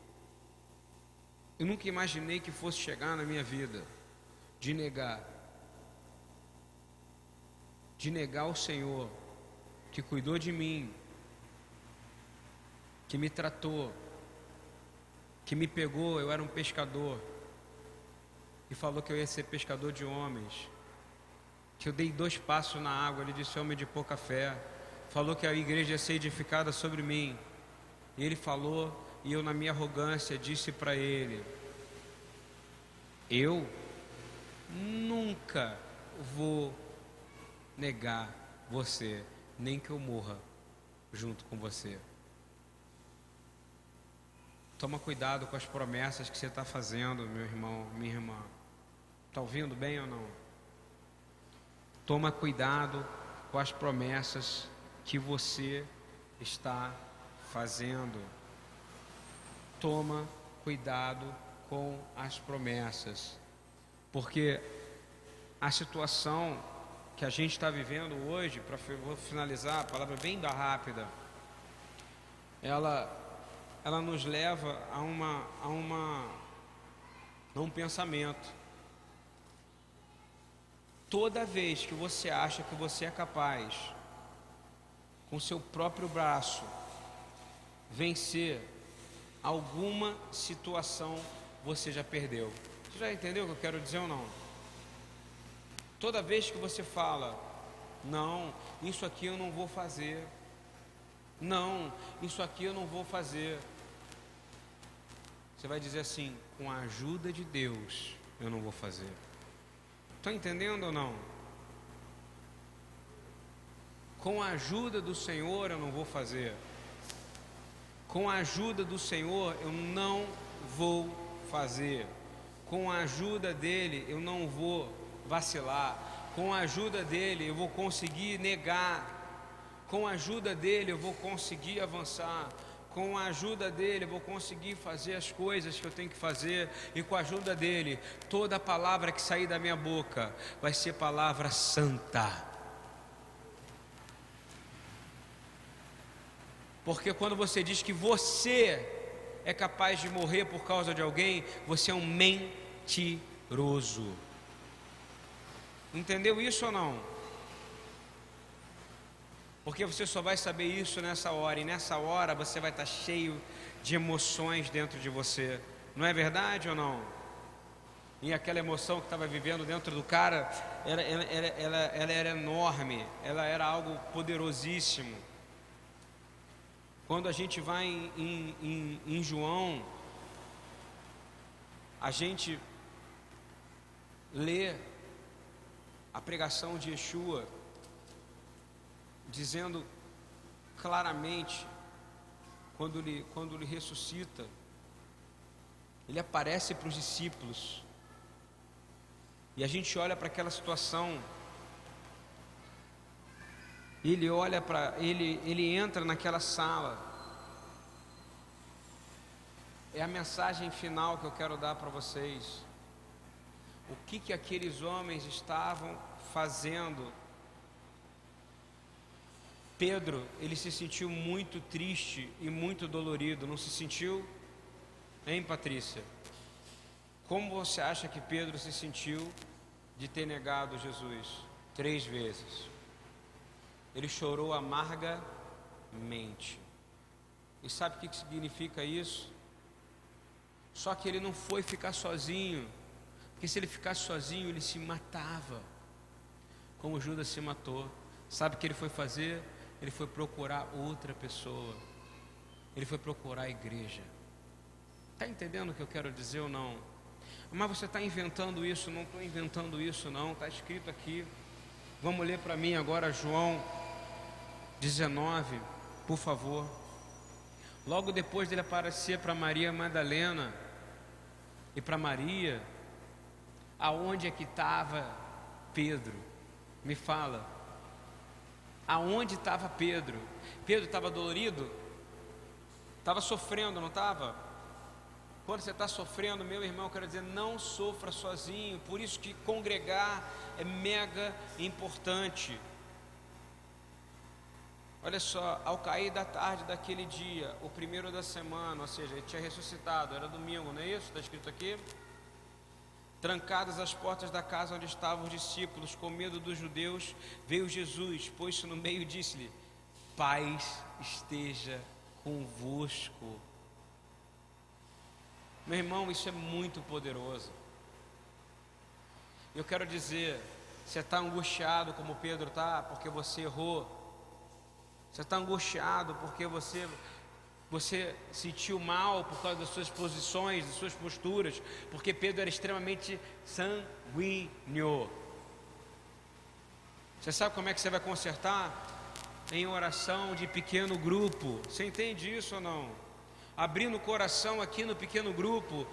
eu nunca imaginei que fosse chegar na minha vida de negar de negar o Senhor que cuidou de mim, que me tratou, que me pegou, eu era um pescador e falou que eu ia ser pescador de homens. Que eu dei dois passos na água, ele disse homem de pouca fé. Falou que a igreja ia ser edificada sobre mim. E ele falou, e eu, na minha arrogância, disse para ele: Eu nunca vou negar você, nem que eu morra junto com você. Toma cuidado com as promessas que você está fazendo, meu irmão, minha irmã. Está ouvindo bem ou não? Toma cuidado com as promessas que você está fazendo. Toma cuidado com as promessas, porque a situação que a gente está vivendo hoje, para vou finalizar, a palavra bem da rápida, ela, ela nos leva a uma, a uma, a um pensamento. Toda vez que você acha que você é capaz, com seu próprio braço, vencer alguma situação, você já perdeu. Você já entendeu o que eu quero dizer ou não? Toda vez que você fala, não, isso aqui eu não vou fazer. Não, isso aqui eu não vou fazer. Você vai dizer assim: com a ajuda de Deus, eu não vou fazer. Está entendendo ou não? Com a ajuda do Senhor, eu não vou fazer. Com a ajuda do Senhor, eu não vou fazer. Com a ajuda dele, eu não vou vacilar. Com a ajuda dele, eu vou conseguir negar. Com a ajuda dele, eu vou conseguir avançar. Com a ajuda dele, eu vou conseguir fazer as coisas que eu tenho que fazer. E com a ajuda dele, toda palavra que sair da minha boca vai ser palavra santa. Porque quando você diz que você é capaz de morrer por causa de alguém, você é um mentiroso. Entendeu isso ou não? Porque você só vai saber isso nessa hora, e nessa hora você vai estar cheio de emoções dentro de você. Não é verdade ou não? E aquela emoção que estava vivendo dentro do cara, ela, ela, ela, ela, era enorme, ela era algo poderosíssimo. Quando a gente vai em, em, em, em João, a gente lê a pregação de Yeshua, dizendo claramente, quando ele, quando ele ressuscita, ele aparece para os discípulos, e a gente olha para aquela situação, ele olha para, ele, ele entra naquela sala, é a mensagem final que eu quero dar para vocês o que, que aqueles homens estavam fazendo. Pedro, ele se sentiu muito triste e muito dolorido, não se sentiu? Hein, Patrícia? Como você acha que Pedro se sentiu de ter negado Jesus três vezes? Ele chorou amargamente. E sabe o que significa isso? Só que ele não foi ficar sozinho, porque se ele ficasse sozinho, ele se matava, como Judas se matou. Sabe o que ele foi fazer? Ele foi procurar outra pessoa, ele foi procurar a igreja. Está entendendo o que eu quero dizer ou não? Mas você está inventando isso? Não estou inventando isso, não. Está escrito aqui. Vamos ler para mim agora João 19, por favor. Logo depois dele aparecer para Maria Madalena e para Maria, aonde é que estava Pedro? Me fala. Aonde estava Pedro? Pedro estava dolorido? Estava sofrendo, não estava? Quando você está sofrendo, meu irmão, quero dizer, não sofra sozinho. Por isso que congregar é mega importante. Olha só, ao cair da tarde daquele dia, o primeiro da semana, ou seja, ele tinha ressuscitado, era domingo, não é isso? Está escrito aqui? Trancadas as portas da casa onde estavam os discípulos, com medo dos judeus, veio Jesus, pôs-se no meio e disse-lhe: Paz esteja convosco. Meu irmão, isso é muito poderoso. Eu quero dizer, você está angustiado como Pedro está, porque você errou. Você está angustiado porque você você sentiu mal por causa das suas posições, das suas posturas, porque Pedro era extremamente sanguíneo. Você sabe como é que você vai consertar? Em oração de pequeno grupo. Você entende isso ou não? abrindo o coração aqui no pequeno grupo.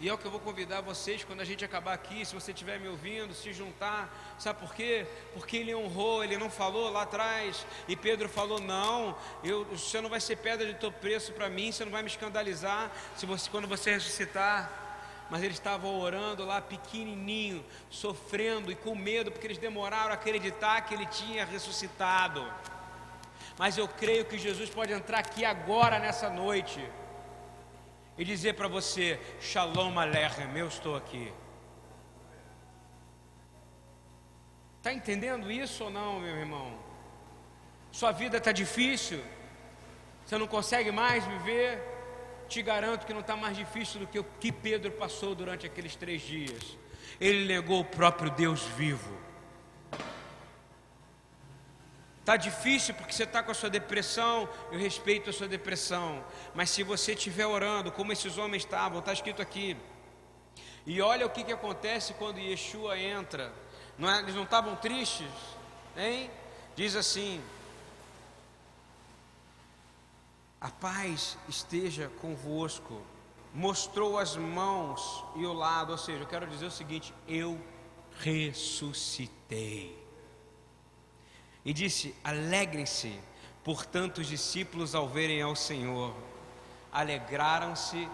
E é o que eu vou convidar vocês quando a gente acabar aqui, se você estiver me ouvindo, se juntar. Sabe por quê? Porque ele honrou, ele não falou lá atrás. E Pedro falou: Não, eu, você não vai ser pedra de teu preço para mim, você não vai me escandalizar se você, quando você ressuscitar. Mas eles estavam orando lá pequenininho, sofrendo e com medo, porque eles demoraram a acreditar que ele tinha ressuscitado mas eu creio que Jesus pode entrar aqui agora, nessa noite, e dizer para você: Shalom Aleichem, eu estou aqui. Está entendendo isso ou não, meu irmão? Sua vida está difícil, você não consegue mais viver. Te garanto que não está mais difícil do que o que Pedro passou durante aqueles três dias. Ele negou o próprio Deus vivo. Está difícil porque você está com a sua depressão, eu respeito a sua depressão. Mas se você estiver orando, como esses homens estavam, está escrito aqui. E olha o que, que acontece quando Yeshua entra. Não é, eles não estavam tristes? Hein? Diz assim: A paz esteja convosco. Mostrou as mãos e o lado, ou seja, eu quero dizer o seguinte: eu ressuscitei. E disse: Alegrem-se, portanto, os discípulos ao verem ao Senhor. Alegraram-se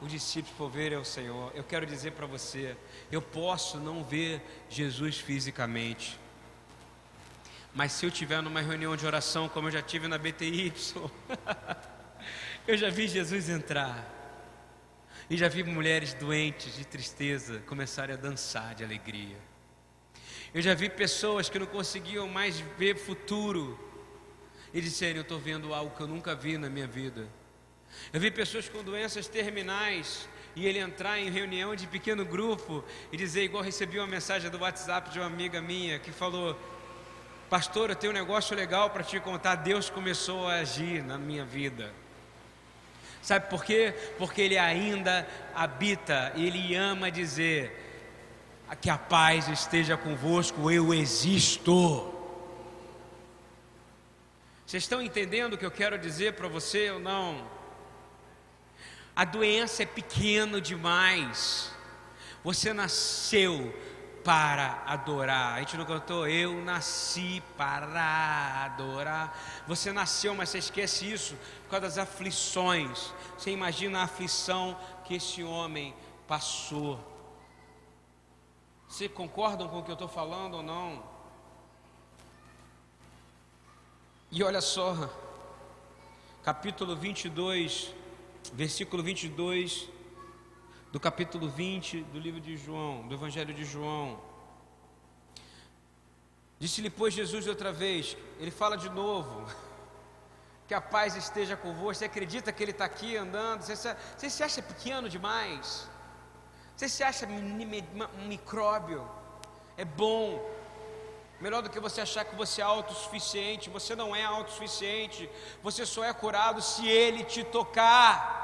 os discípulos por verem ao Senhor. Eu quero dizer para você: eu posso não ver Jesus fisicamente, mas se eu tiver numa reunião de oração, como eu já tive na BTY, (laughs) eu já vi Jesus entrar. E já vi mulheres doentes de tristeza começarem a dançar de alegria. Eu já vi pessoas que não conseguiam mais ver futuro e disserem: Eu estou vendo algo que eu nunca vi na minha vida. Eu vi pessoas com doenças terminais e ele entrar em reunião de pequeno grupo e dizer, igual recebi uma mensagem do WhatsApp de uma amiga minha que falou: Pastor, eu tenho um negócio legal para te contar. Deus começou a agir na minha vida. Sabe por quê? Porque Ele ainda habita, Ele ama dizer: que a paz esteja convosco, eu existo. Vocês estão entendendo o que eu quero dizer para você ou não? A doença é pequeno demais. Você nasceu para adorar. A gente não cantou, eu nasci para adorar. Você nasceu, mas você esquece isso por causa das aflições. Você imagina a aflição que esse homem passou. Se concordam com o que eu estou falando ou não? E olha só, capítulo 22, versículo 22 do capítulo 20 do livro de João, do Evangelho de João. Disse-lhe, pois, Jesus outra vez, ele fala de novo. (laughs) Que a paz esteja convosco. Você acredita que Ele está aqui andando? Você, você se acha pequeno demais? Você se acha micróbio? É bom. Melhor do que você achar que você é autossuficiente. Você não é autossuficiente. Você só é curado se Ele te tocar.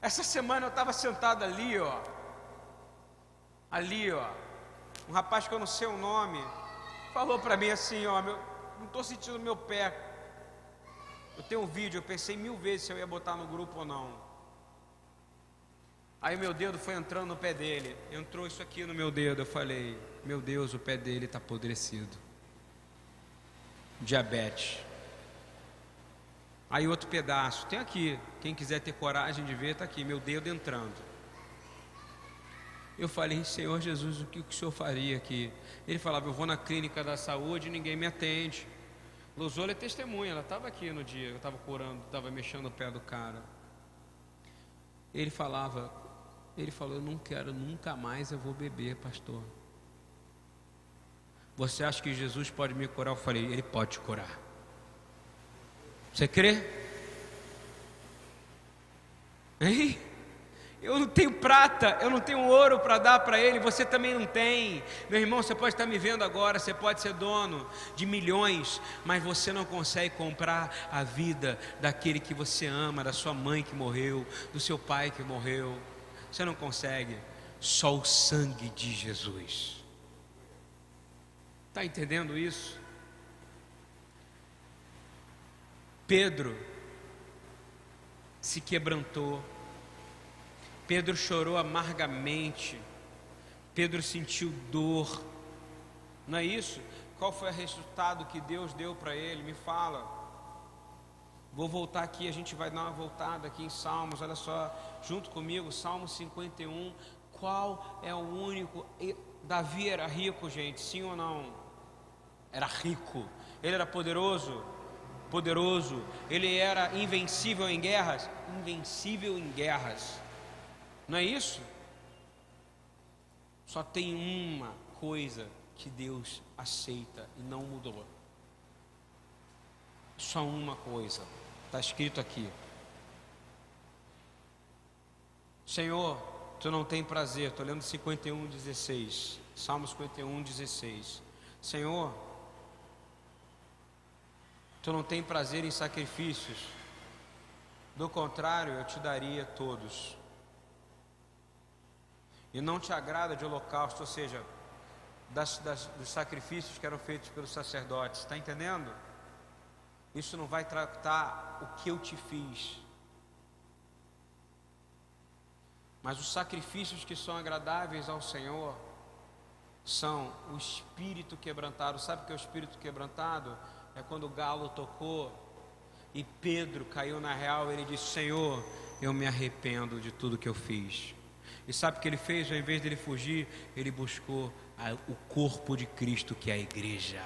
Essa semana eu estava sentado ali, ó. Ali, ó. Um rapaz que eu não sei o nome falou para mim assim, ó, meu, não estou sentindo meu pé. Eu tenho um vídeo, eu pensei mil vezes se eu ia botar no grupo ou não. Aí meu dedo foi entrando no pé dele. Entrou isso aqui no meu dedo. Eu falei, meu Deus, o pé dele está apodrecido. Diabetes. Aí outro pedaço, tem aqui. Quem quiser ter coragem de ver, está aqui, meu dedo entrando. Eu falei, Senhor Jesus, o que o Senhor faria aqui? Ele falava, eu vou na clínica da saúde e ninguém me atende. Luzola é testemunha, ela estava aqui no dia, eu estava curando, estava mexendo o pé do cara. Ele falava, ele falou, eu não quero, nunca mais eu vou beber, pastor. Você acha que Jesus pode me curar? Eu falei, ele pode te curar. Você crê? Hein? Eu não tenho prata, eu não tenho ouro para dar para ele, você também não tem. Meu irmão, você pode estar me vendo agora, você pode ser dono de milhões, mas você não consegue comprar a vida daquele que você ama, da sua mãe que morreu, do seu pai que morreu. Você não consegue. Só o sangue de Jesus. Está entendendo isso? Pedro se quebrantou Pedro chorou amargamente. Pedro sentiu dor. Não é isso? Qual foi o resultado que Deus deu para ele? Me fala. Vou voltar aqui, a gente vai dar uma voltada aqui em Salmos. Olha só, junto comigo, Salmo 51. Qual é o único. Davi era rico, gente, sim ou não? Era rico. Ele era poderoso? Poderoso. Ele era invencível em guerras? Invencível em guerras. Não é isso? Só tem uma coisa que Deus aceita e não mudou. Só uma coisa. Está escrito aqui. Senhor, tu não tem prazer. Estou lendo 51, 16. Salmo 51, 16. Senhor, tu não tem prazer em sacrifícios. Do contrário, eu te daria todos e não te agrada de holocausto, ou seja, das, das, dos sacrifícios que eram feitos pelos sacerdotes, está entendendo? Isso não vai tratar o que eu te fiz, mas os sacrifícios que são agradáveis ao Senhor são o espírito quebrantado. Sabe o que é o espírito quebrantado? É quando o galo tocou e Pedro caiu na real, ele disse: Senhor, eu me arrependo de tudo que eu fiz. E sabe o que ele fez? Ao invés dele fugir, ele buscou o corpo de Cristo, que é a igreja.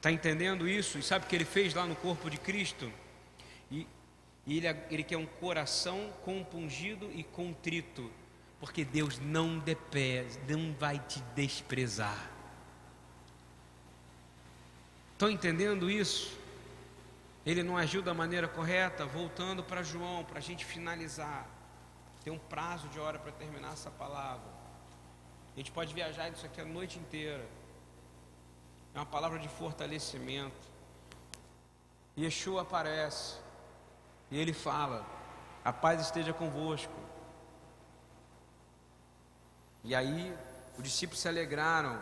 Está entendendo isso? E sabe o que ele fez lá no corpo de Cristo? E, e ele, ele quer um coração compungido e contrito, porque Deus não, depé, não vai te desprezar. Estão entendendo isso? Ele não agiu da maneira correta, voltando para João, para a gente finalizar. Tem um prazo de hora para terminar essa palavra. A gente pode viajar isso aqui a noite inteira. Uma palavra de fortalecimento. Yeshua aparece e ele fala: A paz esteja convosco. E aí os discípulos se alegraram.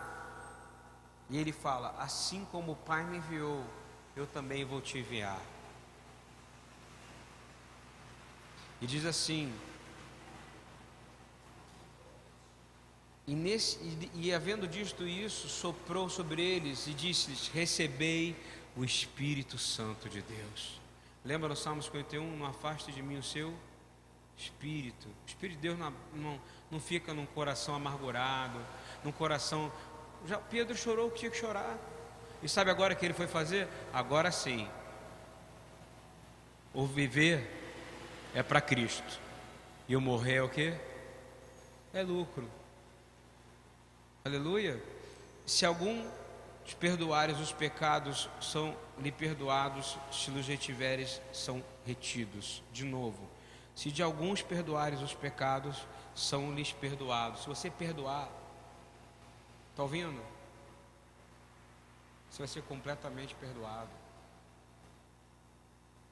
E ele fala: Assim como o Pai me enviou, eu também vou te enviar. E diz assim: E, nesse, e, e havendo dito isso, soprou sobre eles e disse-lhes: Recebei o Espírito Santo de Deus. Lembra no Salmo 51? Não afaste de mim o seu Espírito. O Espírito de Deus não, não, não fica num coração amargurado, num coração. Já Pedro chorou o que tinha que chorar. E sabe agora o que ele foi fazer? Agora sim. O viver é para Cristo. E o morrer é o que? É lucro. Aleluia. Se algum Os perdoares os pecados são lhe perdoados, se os retiveres são retidos. De novo, se de alguns perdoares os pecados são lhes perdoados. Se você perdoar, está ouvindo? Você vai ser completamente perdoado.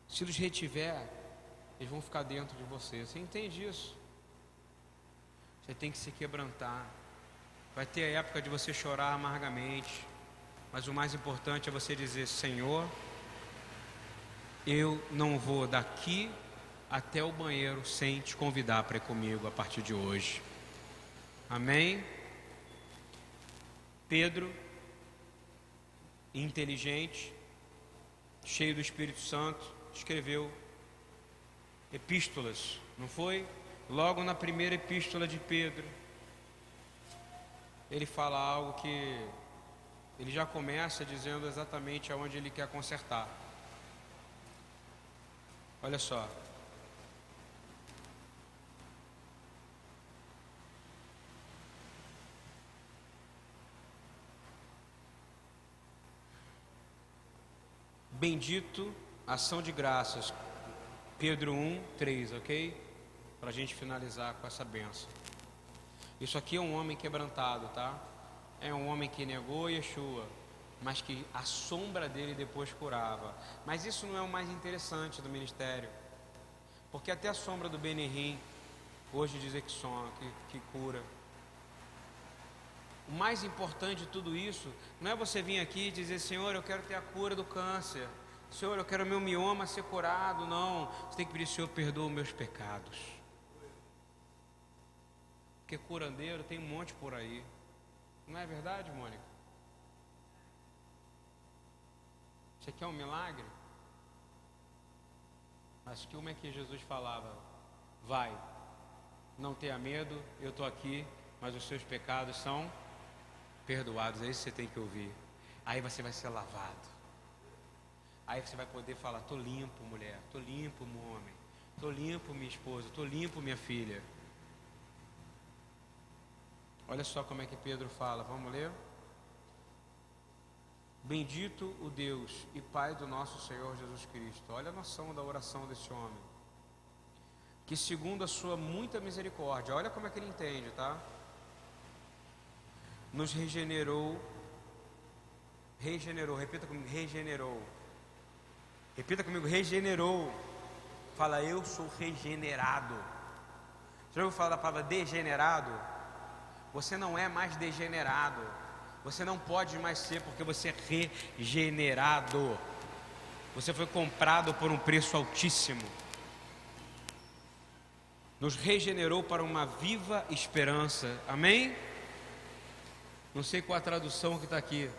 Se os retiver, eles vão ficar dentro de você. Você entende isso? Você tem que se quebrantar. Vai ter a época de você chorar amargamente. Mas o mais importante é você dizer: Senhor, eu não vou daqui até o banheiro sem te convidar para ir comigo a partir de hoje. Amém? Pedro, inteligente, cheio do Espírito Santo, escreveu epístolas, não foi? Logo na primeira epístola de Pedro, ele fala algo que ele já começa dizendo exatamente aonde ele quer consertar. Olha só. Bendito ação de graças. Pedro 1, 3, ok? Para a gente finalizar com essa benção. Isso aqui é um homem quebrantado, tá? é um homem que negou Yeshua, mas que a sombra dele depois curava. Mas isso não é o mais interessante do ministério, porque até a sombra do Benihim hoje dizer que som, que, que cura. O mais importante de tudo isso não é você vir aqui e dizer, Senhor, eu quero ter a cura do câncer. Senhor, eu quero meu mioma ser curado. Não, você tem que pedir, Senhor, perdoa meus pecados. Porque curandeiro tem um monte por aí. Não é verdade, Mônica? Você quer um milagre? Mas como é que Jesus falava? Vai, não tenha medo, eu estou aqui, mas os seus pecados são perdoados. É isso que você tem que ouvir. Aí você vai ser lavado. Aí você vai poder falar: estou limpo, mulher, estou limpo, homem, estou limpo, minha esposa, estou limpo, minha filha. Olha só como é que Pedro fala, vamos ler? Bendito o Deus e Pai do nosso Senhor Jesus Cristo. Olha a noção da oração desse homem. Que segundo a sua muita misericórdia, olha como é que ele entende, tá? Nos regenerou, regenerou, repita comigo, regenerou. Repita comigo, regenerou. Fala, eu sou regenerado. Você já ouviu falar da palavra degenerado? Você não é mais degenerado. Você não pode mais ser porque você é regenerado. Você foi comprado por um preço altíssimo. Nos regenerou para uma viva esperança. Amém? Não sei qual a tradução que está aqui.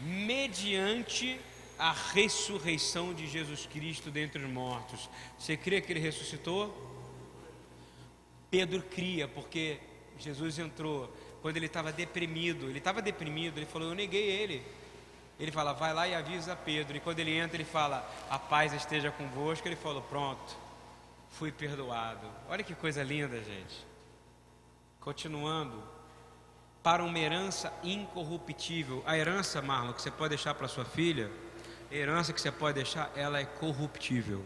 Mediante a ressurreição de Jesus Cristo dentre os mortos. Você crê que ele ressuscitou? Pedro cria, porque Jesus entrou quando ele estava deprimido. Ele estava deprimido, ele falou: Eu neguei ele. Ele fala: Vai lá e avisa Pedro. E quando ele entra, ele fala: A paz esteja convosco. Ele falou: Pronto, fui perdoado. Olha que coisa linda, gente. Continuando, para uma herança incorruptível. A herança, Marlon, que você pode deixar para sua filha, herança que você pode deixar, ela é corruptível.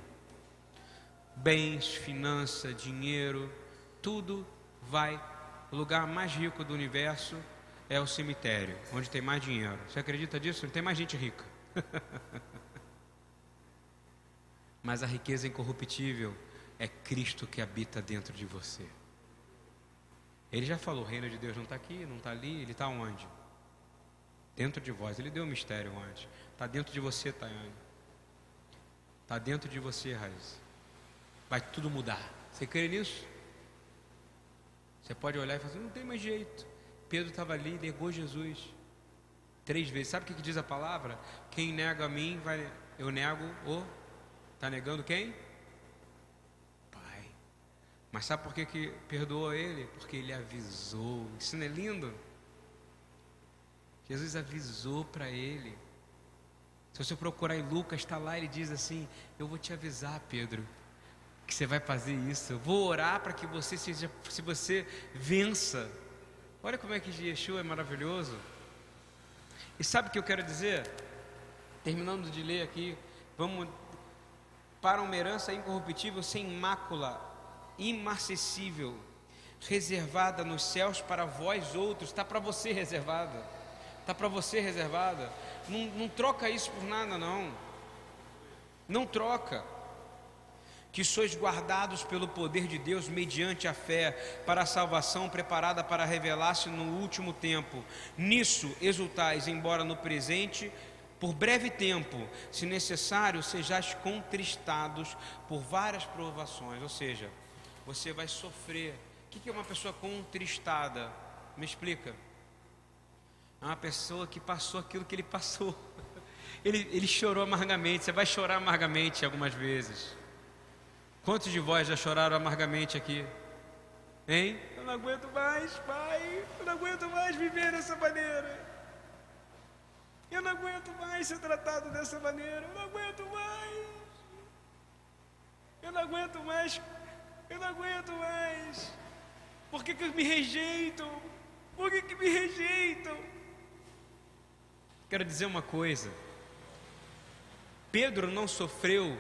Bens, finança, dinheiro, tudo vai. O lugar mais rico do universo é o cemitério, onde tem mais dinheiro. Você acredita disso? Não tem mais gente rica. (laughs) Mas a riqueza incorruptível é Cristo que habita dentro de você. Ele já falou: o reino de Deus não está aqui, não está ali, ele está onde? Dentro de vós. Ele deu um mistério antes. Está dentro de você, Tayane. Está dentro de você, Raiz. Vai tudo mudar. Você crê nisso? Você pode olhar e falar assim, não tem mais jeito. Pedro estava ali, negou Jesus três vezes. Sabe o que, diz a palavra? Quem nega a mim, vai, eu nego o. Está negando quem? Pai. Mas sabe por que, que perdoou ele? Porque ele avisou. Isso não é lindo? Jesus avisou para ele. Se você procurar em Lucas, está lá, ele diz assim: Eu vou te avisar, Pedro que você vai fazer isso. Eu vou orar para que você seja, se você vença. Olha como é que Yeshua é maravilhoso. E sabe o que eu quero dizer? Terminando de ler aqui, vamos para uma herança incorruptível, sem mácula, imarcessível, reservada nos céus para vós outros, está para você reservada, está para você reservada. Não, não troca isso por nada, não. Não troca. Que sois guardados pelo poder de Deus mediante a fé para a salvação preparada para revelar-se no último tempo. Nisso exultais, embora no presente por breve tempo, se necessário, sejais contristados por várias provações. Ou seja, você vai sofrer. O que é uma pessoa contristada? Me explica. É uma pessoa que passou aquilo que ele passou. (laughs) Ele, ele chorou amargamente. Você vai chorar amargamente algumas vezes. Quantos de vós já choraram amargamente aqui? Hein? Eu não aguento mais, pai. Eu não aguento mais viver dessa maneira. Eu não aguento mais ser tratado dessa maneira. Eu não aguento mais. Eu não aguento mais eu não aguento mais. Por que, que me rejeitam? Por que, que me rejeitam? Quero dizer uma coisa. Pedro não sofreu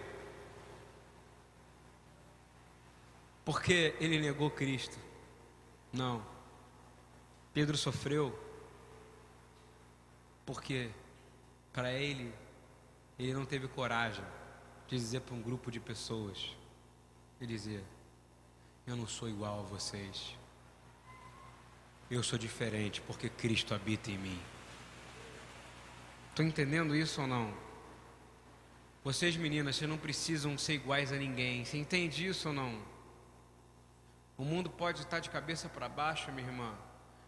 porque ele negou Cristo. Não. Pedro sofreu porque para ele ele não teve coragem de dizer para um grupo de pessoas e dizer: eu não sou igual a vocês. Eu sou diferente porque Cristo habita em mim. Estou entendendo isso ou não? Vocês meninas, vocês não precisam ser iguais a ninguém. Você entende isso ou não? O mundo pode estar de cabeça para baixo, minha irmã,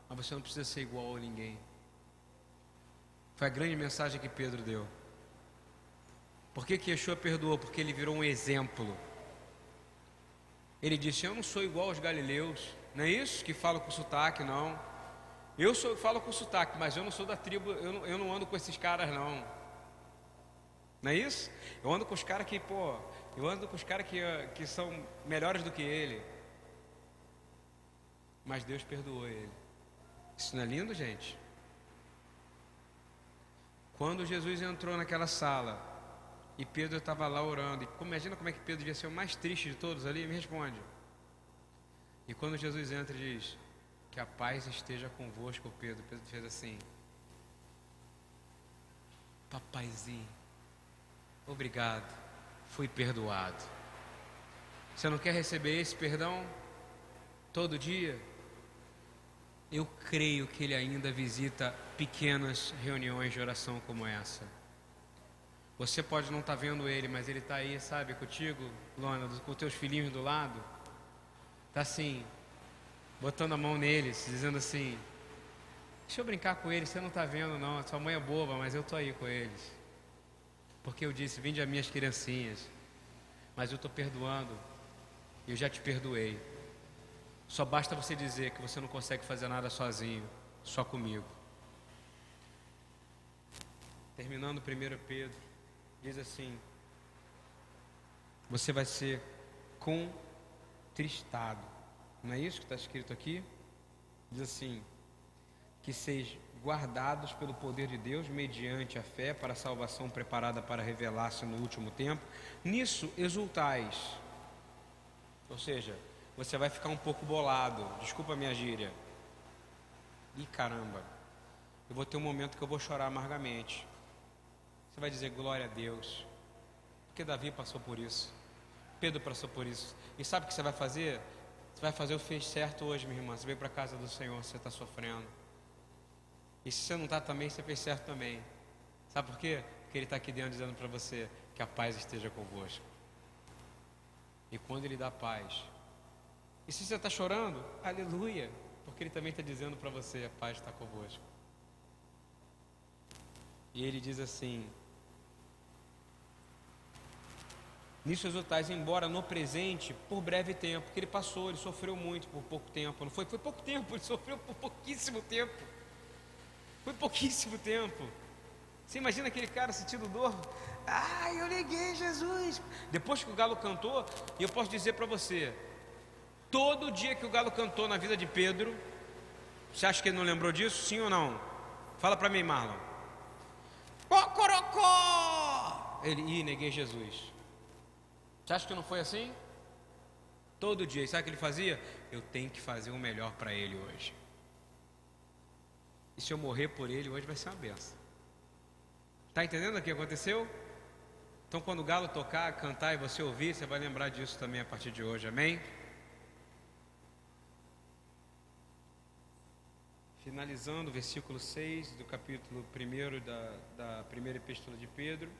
mas você não precisa ser igual a ninguém. Foi a grande mensagem que Pedro deu. Por que, que Yeshua perdoou? Porque ele virou um exemplo. Ele disse: Eu não sou igual aos galileus, não é isso? Que falo com sotaque, não. Eu sou, falo com sotaque, mas eu não sou da tribo, eu não, eu não ando com esses caras, não. Não é isso? Eu ando com os caras que, pô, eu ando com os caras que, que são melhores do que ele. Mas Deus perdoou ele. Isso não é lindo, gente? Quando Jesus entrou naquela sala, e Pedro estava lá orando. E imagina como é que Pedro devia ser o mais triste de todos ali. Me responde. E quando Jesus entra e diz: Que a paz esteja convosco, Pedro. Pedro fez assim: Papaizinho, obrigado, fui perdoado. Você não quer receber esse perdão todo dia? Eu creio que ele ainda visita pequenas reuniões de oração como essa. Você pode não estar tá vendo ele, mas ele está aí, sabe, contigo, Lona, com teus filhinhos do lado. Está assim, botando a mão neles, dizendo assim: Deixa eu brincar com eles, você não está vendo, não. Sua mãe é boba, mas eu estou aí com eles. Porque eu disse: Vinde as minhas criancinhas. Mas eu estou perdoando. Eu já te perdoei. Só basta você dizer que você não consegue fazer nada sozinho, só comigo. Terminando 1 Pedro diz assim: Você vai ser contristado. Não é isso que está escrito aqui? Diz assim: Que sejam guardados pelo poder de Deus mediante a fé para a salvação preparada para revelar-se no último tempo. Nisso exultais. Ou seja, você vai ficar um pouco bolado. Desculpa a minha gíria. E caramba, eu vou ter um momento que eu vou chorar amargamente. Você vai dizer glória a Deus. Porque Davi passou por isso. Pedro passou por isso. E sabe o que você vai fazer? Você vai fazer o fez certo hoje, minha irmã. Você veio para a casa do Senhor, você está sofrendo. E se você não está também, você fez certo também. Sabe por quê? Porque Ele está aqui dentro dizendo para você que a paz esteja convosco. E quando Ele dá paz. E se você está chorando, aleluia. Porque Ele também está dizendo para você: a paz está convosco. E Ele diz assim: Nisso exultais, embora no presente, por breve tempo, porque ele passou, ele sofreu muito por pouco tempo, não foi? Foi pouco tempo, ele sofreu por pouquíssimo tempo. Foi pouquíssimo tempo. Você imagina aquele cara sentindo dor? Ai, eu neguei Jesus. Depois que o galo cantou, e eu posso dizer para você, todo dia que o galo cantou na vida de Pedro, você acha que ele não lembrou disso? Sim ou não? Fala para mim, Marlon. Cocorocó! Ele, ih, neguei Jesus. Você acha que não foi assim? Todo dia. E sabe o que ele fazia? Eu tenho que fazer o melhor para ele hoje. E se eu morrer por ele hoje vai ser uma benção. Está entendendo o que aconteceu? Então, quando o galo tocar, cantar e você ouvir, você vai lembrar disso também a partir de hoje, amém? Finalizando o versículo 6 do capítulo 1 da, da primeira epístola de Pedro,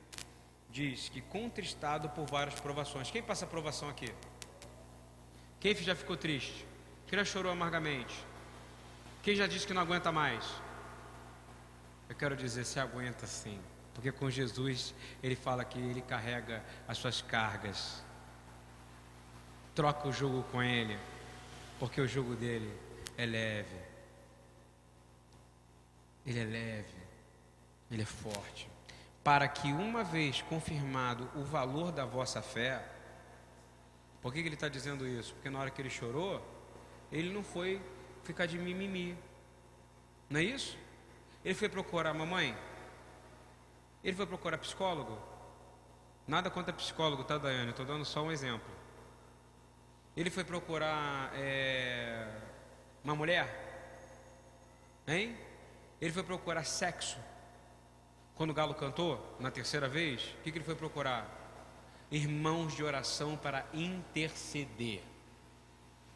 diz que contristado por várias provações. Quem passa provação aqui? Quem já ficou triste? Quem já chorou amargamente? Quem já disse que não aguenta mais? Eu quero dizer, se aguenta sim. Porque com Jesus ele fala que ele carrega as suas cargas. Troca o jugo com ele, porque o jugo dele é leve. Ele é leve, ele é forte. Para que uma vez confirmado o valor da vossa fé, por que, que ele está dizendo isso? Porque na hora que ele chorou, ele não foi ficar de mimimi, não é isso? Ele foi procurar a mamãe. Ele foi procurar psicólogo. Nada contra psicólogo, tá, Daiane? Estou dando só um exemplo. Ele foi procurar é, uma mulher. Hein? Ele foi procurar sexo. Quando o galo cantou, na terceira vez, o que, que ele foi procurar? Irmãos de oração para interceder.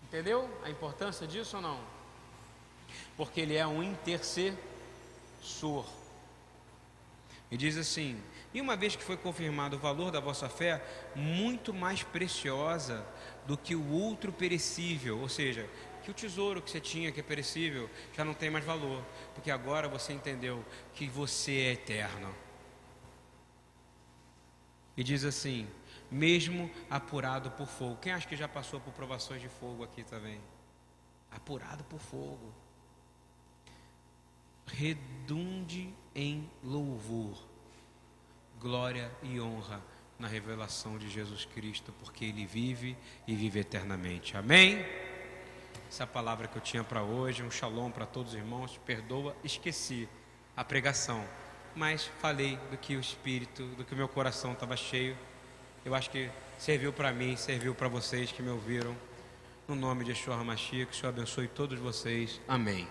Entendeu a importância disso ou não? Porque ele é um intercessor. E diz assim: E uma vez que foi confirmado o valor da vossa fé, muito mais preciosa do que o outro perecível, ou seja, que o tesouro que você tinha, que é perecível, já não tem mais valor, porque agora você entendeu que você é eterno. E diz assim: mesmo apurado por fogo. Quem acha que já passou por provações de fogo aqui também? Apurado por fogo redunde em louvor, glória e honra na revelação de Jesus Cristo, porque Ele vive e vive eternamente. Amém? Essa é a palavra que eu tinha para hoje, um shalom para todos os irmãos. Perdoa, esqueci a pregação, mas falei do que o Espírito, do que o meu coração estava cheio. Eu acho que serviu para mim, serviu para vocês que me ouviram. No nome de Yeshua HaMashiach, que o Senhor abençoe todos vocês. Amém.